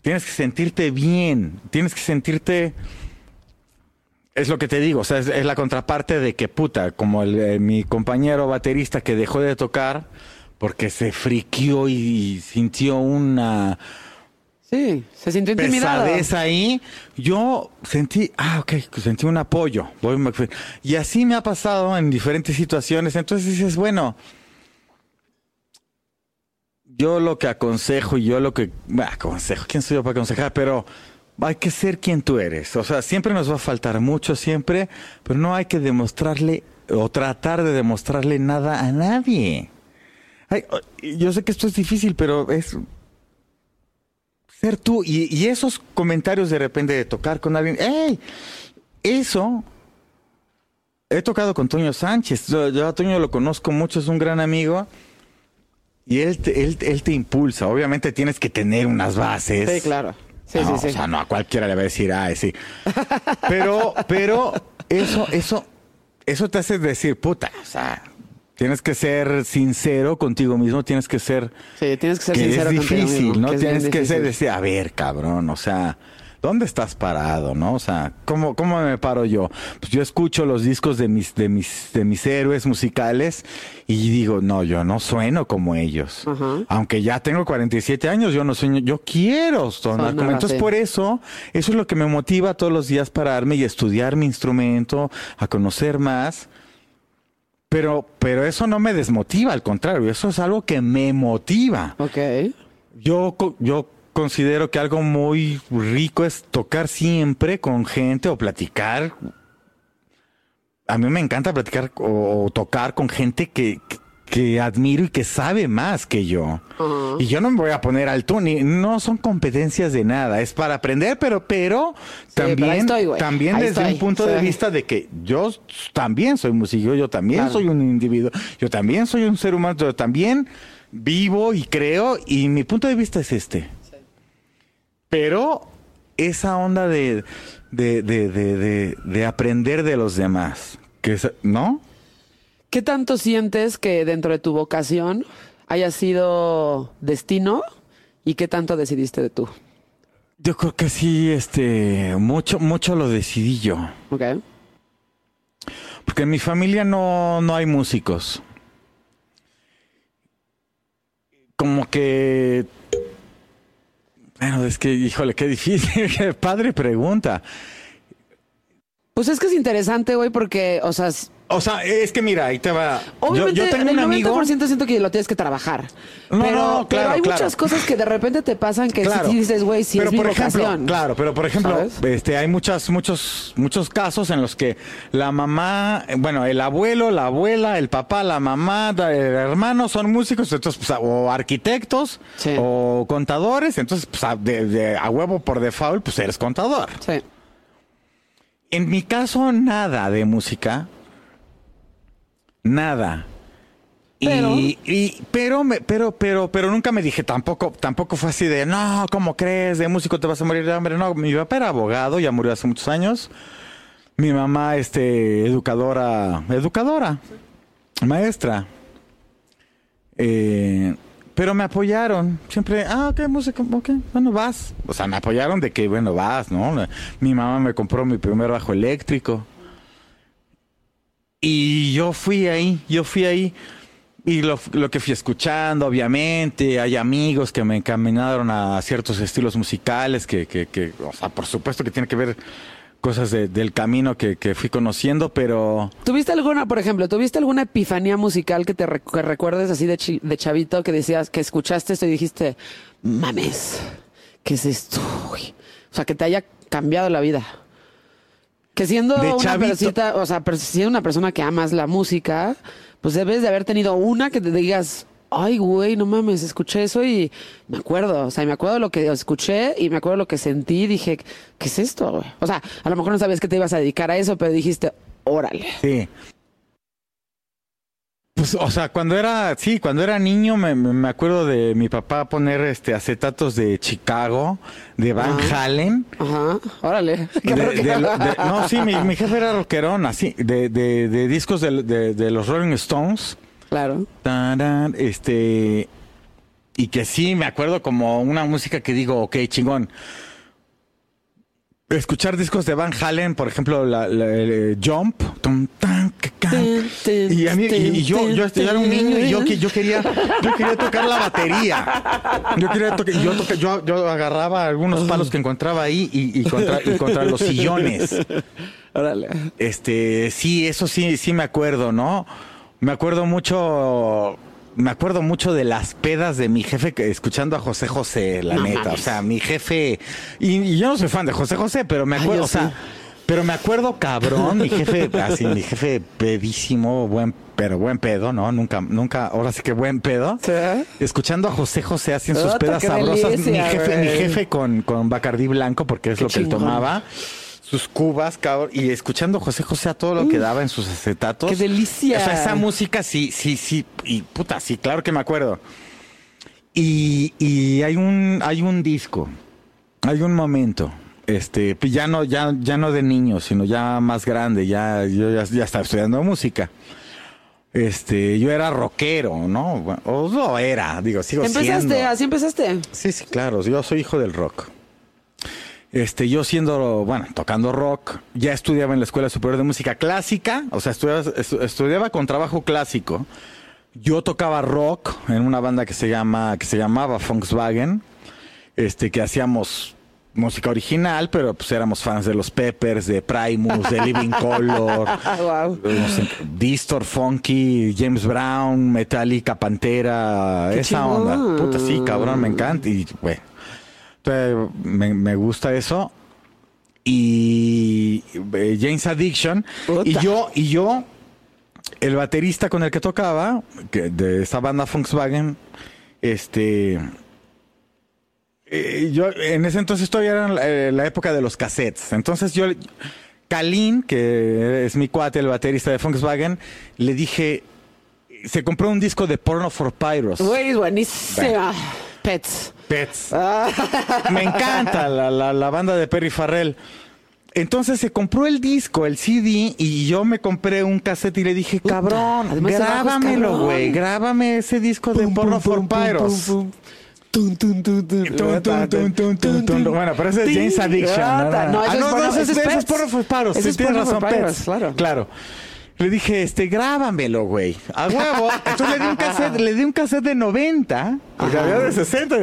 C: tienes que sentirte bien, tienes que sentirte... Es lo que te digo, o sea, es, es la contraparte de que puta, como el, eh, mi compañero baterista que dejó de tocar porque se friquió y, sintió una
B: Sí, se sintió intimidado.
C: pesadez ahí, yo sentí, ah, ok, sentí un apoyo. Bobby McFerrin. Y así me ha pasado en diferentes situaciones. Entonces dices, bueno, yo lo que aconsejo y yo lo que, bah, aconsejo, ¿quién soy yo para aconsejar? Pero hay que ser quien tú eres. O sea, siempre nos va a faltar mucho, siempre, pero no hay que demostrarle o tratar de demostrarle nada a nadie. Ay, yo sé que esto es difícil, pero es ser tú. Y, y esos comentarios de repente de tocar con alguien, ¡ey! Eso. He tocado con Toño Sánchez. Yo, yo a Toño lo conozco mucho, es un gran amigo. Y él te, él, él te impulsa. Obviamente tienes que tener unas bases.
B: Sí, claro. Sí,
C: no,
B: sí, sí.
C: O sea, no a cualquiera le va a decir, ay, sí. Pero, pero eso, eso, eso te hace decir, puta, o sea, tienes que ser sincero contigo mismo, tienes que ser
B: Sí, tienes que ser
C: que
B: sincero
C: es
B: contigo
C: difícil,
B: mismo,
C: ¿no?
B: que es bien
C: Tienes que ser, decir, a ver, cabrón, o sea, ¿dónde estás parado, no? O sea, ¿cómo, cómo me paro yo? Pues yo escucho los discos de mis, de mis, de mis héroes musicales y digo, no, yo no sueno como ellos.
B: Ajá.
C: Aunque ya tengo 47 años, yo no sueño, yo quiero sonar como. Entonces, por eso, eso es lo que me motiva todos los días pararme y estudiar mi instrumento, a conocer más. Pero, pero eso no me desmotiva, al contrario, eso es algo que me motiva.
B: Ok.
C: Yo, yo considero que algo muy rico es tocar siempre con gente o platicar. A mí me encanta platicar o, o tocar con gente que, que, que admiro y que sabe más que yo. Y yo no me voy a poner al tú, ni no son competencias de nada, es para aprender, pero, pero también,
B: estoy,
C: también
B: Ahí
C: desde
B: estoy,
C: un punto de vista de que yo también soy músico, yo también
B: Claro.
C: soy un individuo, yo también soy un ser humano, yo también vivo y creo, y mi punto de vista es este. Pero esa onda de, de, de, de, de- de aprender de los demás, que es- ¿no?
B: ¿Qué tanto sientes que dentro de tu vocación haya sido destino y qué tanto decidiste de tú?
C: Yo creo que sí, este, mucho, mucho lo decidí yo.
B: Ok.
C: Porque en mi familia no, no hay músicos. Como que. Bueno, es que, híjole, qué difícil. Qué padre pregunta.
B: Pues es que es interesante, güey, porque, o sea,
C: O sea, es que mira, ahí te va. Yo,
B: obviamente
C: yo tengo
B: en
C: un
B: el
C: amigo.
B: 90% siento que lo tienes que trabajar.
C: No,
B: pero,
C: no,
B: pero
C: claro,
B: hay
C: claro.
B: muchas cosas que de repente te pasan que
C: Claro.
B: sí dices, güey, sí
C: pero
B: es mi
C: por ejemplo,
B: vocación.
C: claro, pero por ejemplo,
B: ¿Sabes?
C: este, hay muchas, muchos, muchos casos en los que la mamá, eh, bueno, el abuelo, la abuela, el papá, la mamá, el hermano son músicos, entonces, pues, o arquitectos,
B: Sí.
C: o contadores, entonces, pues, a, de- de- a huevo por default, pues eres contador.
B: Sí.
C: En mi caso, nada de música. Nada.
B: Pero-
C: Y, y- pero, me- pero, pero, pero nunca me dije tampoco, tampoco fue así de, no, ¿cómo crees? De músico te vas a morir de hambre. No, mi papá era abogado, ya murió hace muchos años. Mi mamá, este, educadora, educadora, maestra. Eh, pero me apoyaron. Siempre, ah, ok, música, ok, bueno, vas. O sea, me apoyaron de que, bueno, vas, ¿no? Mi mamá me compró mi primer bajo eléctrico. Y yo fui ahí, yo fui ahí. Y lo, lo que fui escuchando, obviamente, hay amigos que me encaminaron a ciertos estilos musicales que, que, que o sea, por supuesto que tiene que ver cosas de- del camino que, fui conociendo, pero...
B: ¿Tuviste alguna, por ejemplo, tuviste alguna epifanía musical que te rec- que recuerdes así de, chi- de chavito que decías, que escuchaste esto y dijiste, mames, ¿qué es esto? güey?" O sea, que te haya cambiado la vida. Que siendo
C: De
B: una o sea, siendo una persona que amas la música, pues debes de haber tenido una que te digas, ay, güey, no mames, escuché eso y me acuerdo, o sea, me acuerdo lo que escuché y me acuerdo lo que sentí dije, ¿qué es esto, güey? O sea, a lo mejor no sabías que te ibas a dedicar a eso, pero dijiste, órale.
C: Sí. Pues, o sea, cuando era, sí, cuando era niño me, me- acuerdo de mi papá poner este acetatos de Chicago, de Van. Halen.
B: Ajá, órale.
C: De- de- de- no, sí, mi, mi jefe era rockerón, así, de, de, de discos de, los Rolling Stones.
B: Claro.
C: Tarán, este. Y que sí, me acuerdo como una música que digo, ok, chingón. Escuchar discos de Van Halen, por ejemplo, la, la- el, Jump. tum, tan, ca, can. Y, a mí- y- y yo, yo, yo era un niño y yo, yo quería yo quería tocar la batería. Yo quería tocar, yo, toca- yo, yo agarraba algunos palos que encontraba ahí y, y contra, y contra los sillones.
B: Órale.
C: Este, sí, eso sí, sí me acuerdo, ¿no? Me acuerdo mucho, me acuerdo mucho de las pedas de mi jefe escuchando a José José, la
B: No
C: neta.
B: mames.
C: O sea, mi jefe, y, y yo no soy fan de José José, pero me acuerdo, o sea,
B: sí.
C: pero me acuerdo cabrón, mi jefe, así, mi jefe pedísimo, buen, pero buen pedo, ¿no? Nunca, nunca, ahora sí que buen pedo.
B: ¿Sí?
C: Escuchando a José José así en sus pedas sabrosas. Mi jefe, mi jefe con, con Bacardí Blanco, porque es
B: Qué
C: lo que él tomaba. Sus cubas, cabrón, y escuchando José José a todo lo que daba en sus acetatos.
B: qué delicia.
C: O sea, esa música sí, sí, sí, y puta, sí, claro que me acuerdo. Y, y hay un, hay un disco hay un momento, este, pues ya no, ya, ya no de niño, sino ya más grande, ya, yo ya, ya estaba estudiando música. Este, yo era rockero, ¿no? O no era, digo, sigo
B: ¿Empezaste?
C: siendo.
B: ¿Así empezaste?
C: Sí, sí, claro, yo soy hijo del rock. Este, yo siendo, bueno, tocando rock, ya estudiaba en la Escuela Superior de Música Clásica, o sea, estudiaba, estu- estudiaba con trabajo clásico. Yo tocaba rock en una banda que se llama, que se llamaba Volkswagen, este, que hacíamos música original, pero pues éramos fans de los Peppers, de Primus, de Living Color,
B: wow.
C: Distor, Funky, James Brown, Metallica, Pantera,
B: Qué
C: esa
B: chingón.
C: onda. Puta, sí, cabrón, me encanta. Y, güey, entonces, me, me gusta eso. Y eh, James Addiction.
B: Puta.
C: Y yo, y yo, el baterista con el que tocaba, que de esa banda Volkswagen, este. eh, yo en ese entonces todavía era la, eh, la época de los cassettes. Entonces yo, Kalin, que es mi cuate, el baterista de Volkswagen, le dije, se compró un disco de Porno for Pyros.
B: Güey. Pets.
C: Pets.
B: Ah.
C: Me encanta la, la- la banda de Perry Farrell. Entonces se compró el disco, el CD, y yo me compré un cassette y le dije, cabrón,
B: además
C: grábamelo, güey, grábame ese disco de Porno for Pyros. Bueno, pero ese es James Addiction. ¿no?
B: No,
C: Ah, no, ese es. Porno for Pyros. Tienes razón,
B: claro.
C: Claro. Le dije, este, grábamelo, güey. A huevo. Entonces le di un cassette, le di un cassette de 90, porque
B: Ajá.
C: había de 60.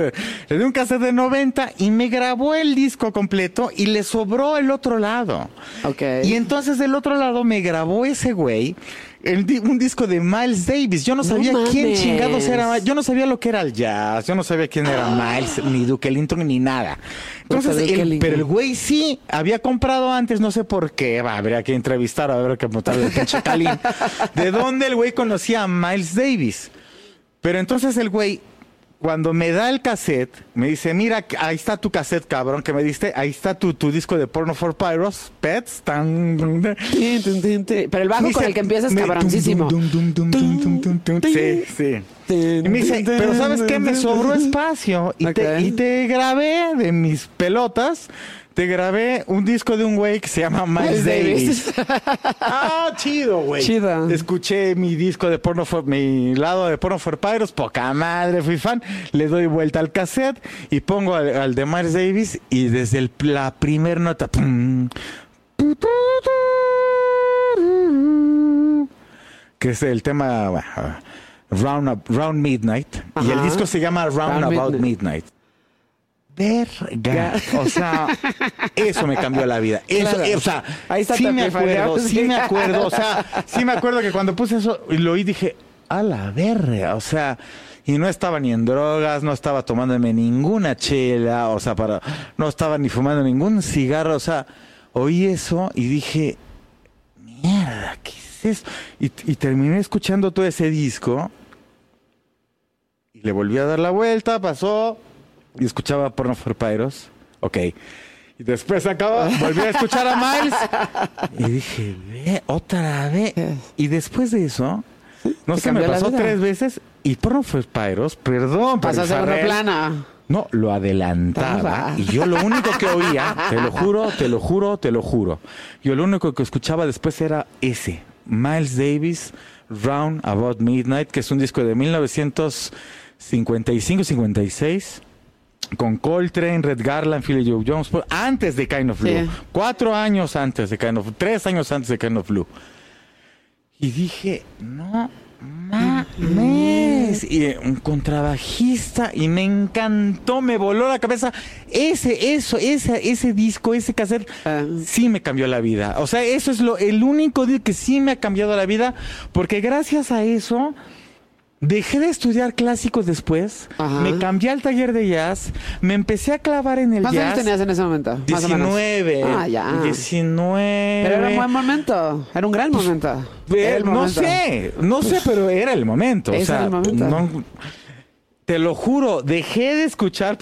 C: Le di un cassette de 90 y me grabó el disco completo y le sobró el otro lado.
B: Ok.
C: Y entonces del otro lado me grabó ese güey el di- un disco de Miles Davis. Yo no
B: No
C: sabía quién chingados era. Yo no sabía lo que era el jazz. Yo no sabía quién era Miles, ni Duke Ellington, ni nada. Entonces, el- pero el güey sí había comprado antes, no sé por qué. Va, habría que entrevistar, a ver qué preguntarle al pinche Calín. ¿De dónde el güey conocía a Miles Davis? Pero entonces el güey, cuando me da el cassette, me dice, mira, ahí está tu cassette, cabrón, que me diste, ahí está tu, tu disco de Porno for Pyros, Pets, tan...
B: Pero el bajo con el que empiezas es cabroncísimo.
C: Sí, sí. Y me dice, pero ¿sabes qué? Me sobró espacio y, te, y te grabé de mis pelotas, te grabé un disco de un güey que se llama Miles Davis. ah, chido, güey.
B: Chido.
C: Escuché mi disco de porno, for- mi lado de porno for Pyros, poca madre, fui fan. Le doy vuelta al cassette y pongo al, al de Miles Davis y desde el- la primer nota, pum, que es el tema bueno, Round, Up- Round Midnight y el disco se llama Round,
B: Round
C: About
B: Midnight.
C: Midnight. Verga. O sea, eso me cambió la vida. Eso,
B: Claro.
C: eh, o sea,
B: Ahí está
C: sí me acuerdo, sí
B: Sí.
C: me acuerdo. O sea, sí me acuerdo que cuando puse eso y lo oí dije, a la verga. O sea, y no estaba ni en drogas, no estaba tomándome ninguna chela, o sea, para, no estaba ni fumando ningún cigarro. O sea, oí eso y dije, mierda, ¿qué es esto? Y, y terminé escuchando todo ese disco y le volví a dar la vuelta, pasó y escuchaba Porno for Pyros. Ok. Y después acaba, volví a escuchar a Miles y dije, ve, otra vez. Y después de eso, no sé, me pasó tres veces y Porno for Pyros, perdón,
B: Pasa a
C: Perry
B: segundo
C: Farrell,
B: plana.
C: no, lo adelantaba
B: Ah.
C: y yo lo único que oía, te lo juro, te lo juro, te lo juro. Yo lo único que escuchaba después era ese, Miles Davis, Round About Midnight, que es un disco de 1955-56 con Coltrane, Red Garland, Philly Joe Jones, pues, antes de Kind of Blue,
B: Sí.
C: cuatro años antes de Kind of tres años antes de Kind of Blue. Y dije, no mames. Y eh, un contrabajista. Y me encantó, me voló la cabeza. Ese, eso, ese, ese disco, ese cassette,
B: Ah.
C: sí me cambió la vida. O sea, eso es lo, el único disco que sí me ha cambiado la vida. Porque gracias a eso. Dejé de estudiar clásicos después,
B: Ajá.
C: me cambié al taller de jazz, me empecé a clavar en el
B: ¿Cuántos años
C: jazz.
B: tenías en ese momento? Más o menos.
C: 19.
B: Ah, ya.
C: 19.
B: Pero era un buen momento. Era un gran momento.
C: Eh,
B: Era el
C: no
B: momento.
C: sé, no sé, pero era el momento. o sea,
B: era el momento.
C: no- te lo juro, dejé de escuchar.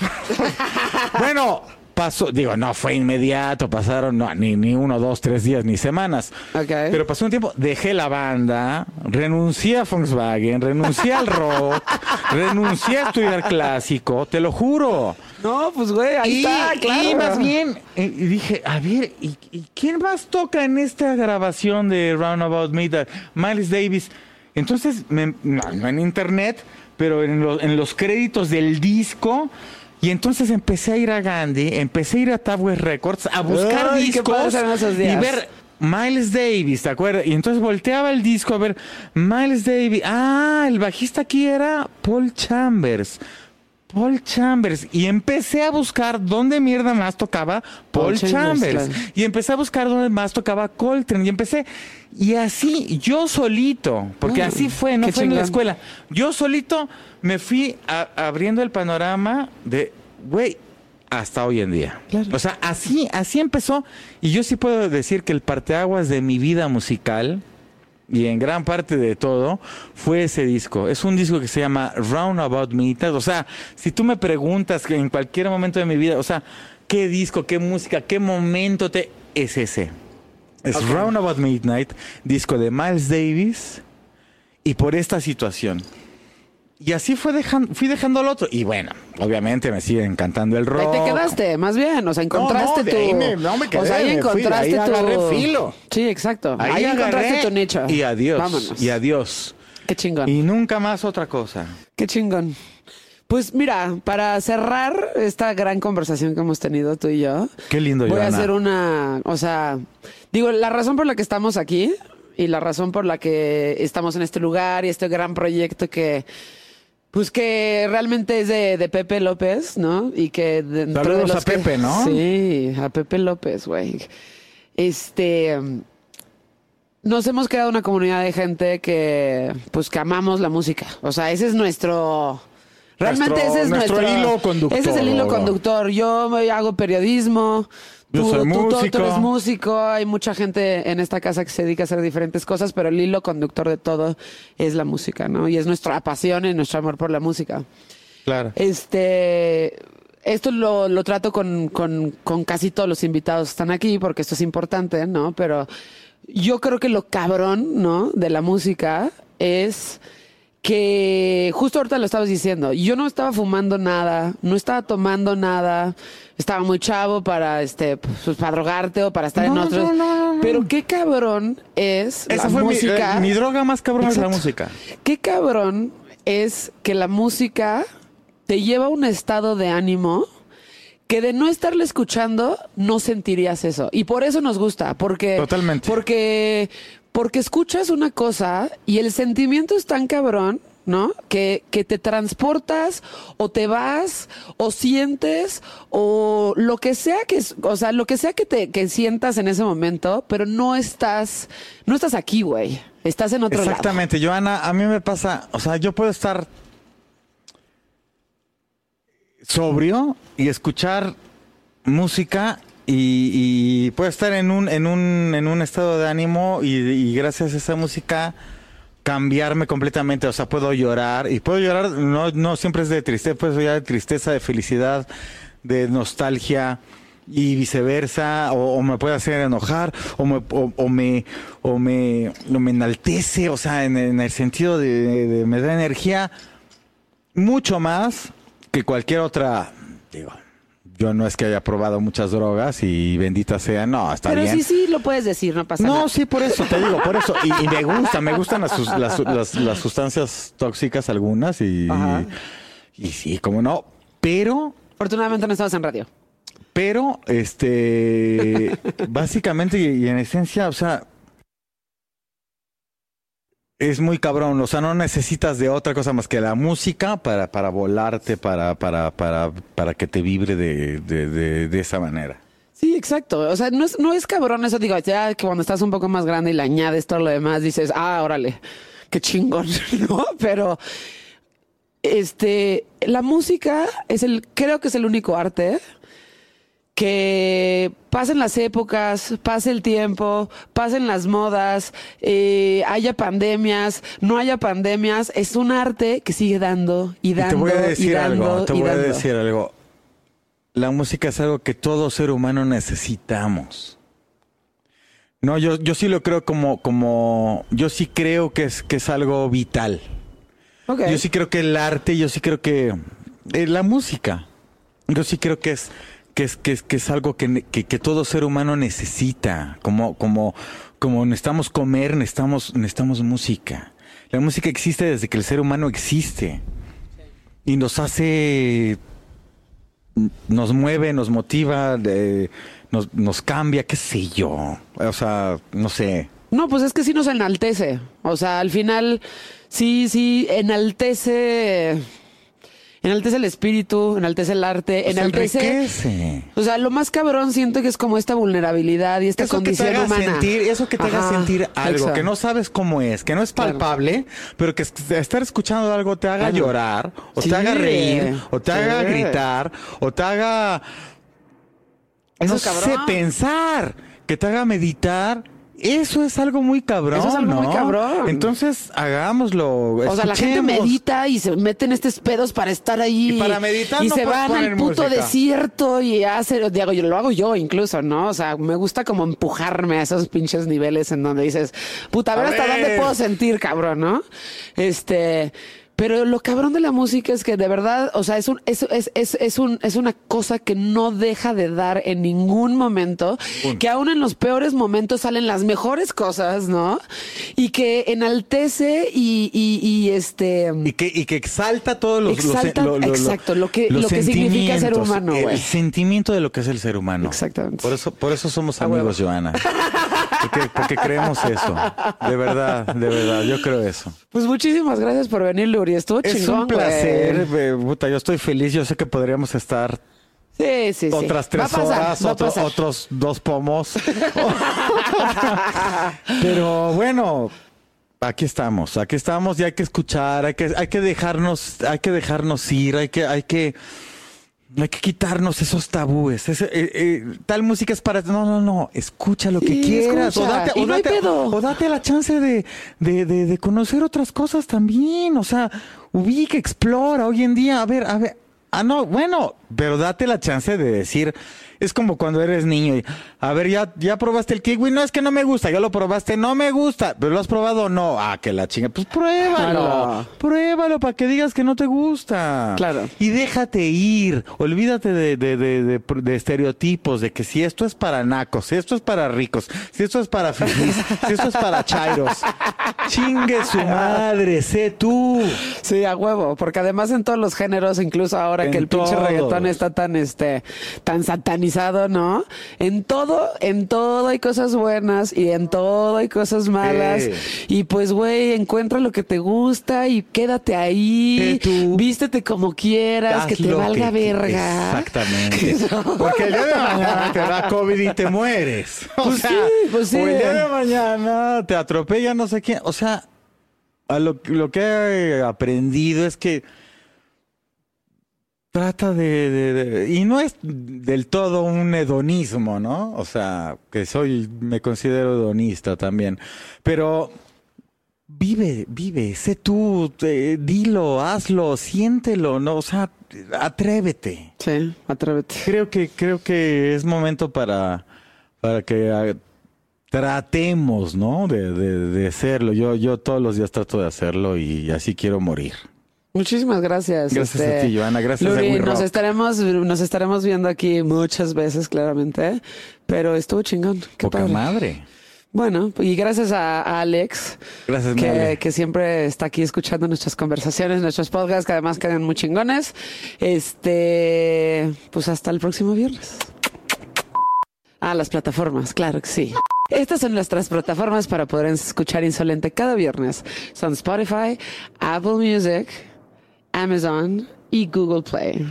C: bueno, pasó, digo, no fue inmediato, pasaron no, ni, ni uno, dos, tres días, ni semanas. Pero pasó un tiempo, dejé la banda, renuncié a Volkswagen, renuncié al rock, renuncié a estudiar clásico, te lo juro.
B: No, pues güey, ahí
C: y,
B: está, claro.
C: y más bien, eh, y dije, a ver, ¿y, y quién más toca en esta grabación de Roundabout Midnight? Miles Davis. Entonces, me- no, no en internet, pero en, lo- en los créditos del disco. Y entonces empecé a ir a Gandhi, empecé a ir a Tower Records a buscar
B: Ay,
C: discos y ver Miles Davis, ¿te acuerdas? Y entonces volteaba el disco a ver Miles Davis. Ah, el bajista aquí era Paul Chambers. Paul Chambers. Y empecé a buscar dónde mierda más tocaba Paul,
B: Paul Chambers.
C: Y empecé a buscar dónde más tocaba Coltrane. Y empecé. Y así, yo solito, porque así fue, no fue en la escuela. Yo solito me fui a- abriendo el panorama de, güey, hasta hoy en día.
B: Claro.
C: O sea, así, así empezó. Y yo sí puedo decir que el parteaguas de mi vida musical, y en gran parte de todo, fue ese disco. Es un disco que se llama Roundabout Midnight. O sea, si tú me preguntas que en cualquier momento de mi vida, o sea, qué disco, qué música, qué momento te... Es ese. Es Roundabout Midnight, disco de Miles Davis, y por esta situación. Y así fue dejando, fui dejando el otro. Y bueno, obviamente me sigue encantando el
B: Ahí
C: rock.
B: te quedaste, más bien, o sea, encontraste
C: no, de
B: tu...
C: ahí me- no me quedé,
B: o sea, ahí
C: fui,
B: encontraste
C: ahí
B: tu...
C: agarré filo.
B: Sí, exacto. Ahí,
C: Ahí
B: encontraste tu nicho.
C: Y adiós.
B: Vámonos.
C: Y adiós.
B: Qué chingón.
C: Y nunca más otra cosa.
B: Qué chingón. Pues mira, para cerrar esta gran conversación que hemos tenido tú y yo,
C: Qué lindo,
B: voy a hacer una, o sea, digo, la razón por la que estamos aquí y la razón por la que estamos en este lugar y este gran proyecto que, pues que realmente es de, de Pepe López, ¿no? Y que de
C: Saludos
B: los
C: a Pepe, ¿no?
B: Sí, a Pepe López, güey. Este, nos hemos creado una comunidad de gente que, pues, que amamos la música. O sea, ese es nuestro. Realmente
C: Nuestro-
B: ese es
C: nuestro
B: nuestro,
C: hilo conductor.
B: Ese es el hilo conductor. Yo hago periodismo.
C: Yo
B: tú,
C: soy
B: tú- tú- eres músico. Hay mucha gente en esta casa que se dedica a hacer diferentes cosas, pero el hilo conductor de todo es la música, ¿no? Y es nuestra pasión y nuestro amor por la música.
C: Claro.
B: Este, esto lo, lo trato con, con, con casi todos los invitados que están aquí, porque esto es importante, ¿no? Pero yo creo que lo cabrón, ¿no? De la música es que justo ahorita lo estabas diciendo, yo no estaba fumando nada, no estaba tomando nada, estaba muy chavo para este pues, para drogarte o para estar en otros.
C: no, no, no.
B: Pero qué cabrón es
C: Esa
B: la
C: fue mi-
B: música.
C: eh, mi, droga más cabrón es la música.
B: Qué cabrón es que la música te lleva a un estado de ánimo que de no estarle escuchando no sentirías eso. Y por eso nos gusta, porque
C: Totalmente.
B: porque porque escuchas una cosa y el sentimiento es tan cabrón, ¿no? Que, que te transportas o te vas o sientes o lo que sea que, o sea, lo que sea que te que sientas en ese momento, pero no estás no estás aquí, güey. Estás en otro lado.
C: Exactamente, Joana, a mí me pasa, o sea, yo puedo estar sobrio y escuchar música y, y puedo estar en un, en un, en un estado de ánimo y, y gracias a esa música cambiarme completamente, o sea, puedo llorar y puedo llorar, no, no siempre es de tristeza, puedo llorar de tristeza, de felicidad, de nostalgia y viceversa, o, o me puede hacer enojar, o me, o, o me, o me, me enaltece, o sea, en, en el sentido de, de- me da energía mucho más que cualquier otra, digo, yo no es que haya probado muchas drogas y bendita sea, no, está
B: Pero
C: bien.
B: sí, sí, lo puedes decir, no pasa nada.
C: No, sí, por eso, te digo, por eso. Y, y me gusta, me gustan las, las, las- las sustancias tóxicas algunas y, y sí, como no. Pero,
B: Afortunadamente no estabas en radio.
C: pero, este, básicamente y en esencia, o sea, es muy cabrón. O sea, no necesitas de otra cosa más que la música para, para volarte, para, para, para, para que te vibre de, de, de, esa manera.
B: Sí, exacto. O sea, no es, no es cabrón eso. Digo, ya que cuando estás un poco más grande y le añades todo lo demás, dices, ah, órale, qué chingón, ¿no? Pero, este, la música es el, creo que es el único arte que pasen las épocas, pase el tiempo, pasen las modas, eh, haya pandemias, no haya pandemias, es un arte que sigue dando y
C: Y
B: dando
C: te voy a
B: y
C: decir
B: dando
C: algo, te
B: y
C: voy a decir algo. la música es algo que todo ser humano necesitamos. No, yo, yo sí lo creo como, como, yo sí creo que es, que es algo vital.
B: Ok.
C: Yo sí creo que el arte, yo sí creo que eh, la música, yo sí creo que es que es, que es, que es algo que, que, todo ser humano necesita, como, como, como necesitamos comer, necesitamos, necesitamos música. La música existe desde que el ser humano existe y nos hace, nos mueve, nos motiva, nos, nos cambia, qué sé yo. O sea, no sé.
B: No, pues es que sí nos enaltece. O sea, al final, sí, sí, enaltece. Enaltece el espíritu, enaltece el arte,
C: Nos
B: enaltece.
C: enriquece.
B: O sea, lo más cabrón siento que es como esta vulnerabilidad y esta
C: Eso que te
B: condición
C: haga
B: humana.
C: sentir, eso que te haga sentir algo
B: exacto.
C: que no sabes cómo es, que no es
B: Claro.
C: palpable, pero que es- estar escuchando algo te haga llorar, o
B: Sí.
C: te haga reír, o te
B: Sí.
C: haga gritar, o te haga
B: Eso
C: no
B: cabrón.
C: sé pensar, que te haga meditar. Eso es algo muy cabrón.
B: Eso es algo muy. Cabrón.
C: Entonces, hagámoslo.
B: O sea, la gente medita y se meten estos pedos para estar ahí.
C: Y para meditar
B: Y
C: no
B: se van al puto
C: música.
B: desierto y hace, digo, yo lo hago yo incluso, ¿no? O sea, me gusta como empujarme a esos pinches niveles en donde dices, puta, a ver
C: A
B: hasta
C: ver.
B: dónde puedo sentir, cabrón, ¿no? Este. Pero lo cabrón de la música es que de verdad, o sea, es un, es, es, es, es un, es una cosa que no deja de dar en ningún momento, que aún en los peores momentos salen las mejores cosas, ¿no? Y que enaltece y, y, y este.
C: Y que, y que exalta todos los, los-
B: Exalta,
C: lo- lo- lo-
B: exacto, lo que-
C: los
B: lo que significa ser humano.
C: El sentimiento de lo que es el ser humano.
B: Exactamente.
C: Por eso, por eso somos
B: A huevo.
C: amigos, Joana. Porque, porque creemos eso. De verdad, de verdad, yo creo eso.
B: Pues muchísimas gracias por venir, Luri. Estuvo
C: Es
B: chingón,
C: un placer,
B: güey.
C: eh, puta, yo estoy feliz. Yo sé que podríamos estar
B: Sí, sí, sí.
C: otras tres
B: pasar,
C: horas, otro- otros dos pomos. Pero bueno, aquí estamos, aquí estamos y hay que escuchar, hay que, hay que dejarnos, hay que dejarnos ir, hay que, hay que, hay que quitarnos esos tabúes. Ese, eh, eh, tal música es para, no, no, no, escucha lo que quieras, o
B: escucha.
C: date, o
B: no hay
C: date- o date la chance de, de, de, de conocer otras cosas también, o sea, ubica, explora. Hoy en día, a ver, a ver, ah, no, bueno, pero date la chance de decir, es como cuando eres niño y, a ver, ya, ya probaste el kiwi, no es que no me gusta, ya lo probaste, no me gusta, pero lo has probado o no, ah, que la chinga, pues pruébalo,
B: Claro.
C: pruébalo para que digas que no te gusta.
B: Claro.
C: Y déjate ir, olvídate de, de, de, de- estereotipos, de que si esto es para nacos, si esto es para ricos, si esto es para fifís, si esto es para chairos, chingue su madre, sé tú.
B: Sí, a huevo, porque además en todos los géneros, incluso ahora
C: En
B: que el pinche reggaetón está tan este tan satanizado, ¿no? En todo, en todo hay cosas buenas y en todo hay cosas malas. Y pues güey, encuentra lo que te gusta y quédate ahí.
C: Tú.
B: Vístete como quieras, que te valga
C: que-
B: verga.
C: Exactamente. Porque el día de mañana te da COVID y te mueres. O
B: Pues
C: sea,
B: sí, pues sí.
C: O el día de mañana te atropella no sé quién. O sea, a lo, lo que he aprendido es que trata de, de- de- Y no es del todo un hedonismo, ¿no? O sea, que soy, me considero hedonista también. Pero vive, vive, sé tú, dilo, hazlo, siéntelo, ¿no? O sea, atrévete.
B: Sí, atrévete.
C: Creo que, creo que es momento para, para que ah, tratemos, ¿no? De, de, de hacerlo. Yo, yo todos los días trato de hacerlo y así quiero morir.
B: Muchísimas gracias. este,
C: Gracias a ti, Joana. Gracias a
B: Luri,
C: We
B: nos estaremos, nos estaremos viendo aquí muchas veces, claramente. Pero estuvo chingón. Qué
C: Poca
B: padre.
C: madre.
B: Bueno, y gracias a, a Alex,
C: Gracias,
B: que, que siempre está aquí escuchando nuestras conversaciones, nuestros podcasts, que además quedan muy chingones. Este, pues hasta el próximo viernes. Ah, las plataformas, claro que sí. Estas son nuestras plataformas para poder escuchar Insolente cada viernes. Son Spotify, Apple Music, Amazon y Google Play.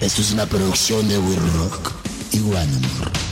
A: Esto es una producción de We Rock y One More.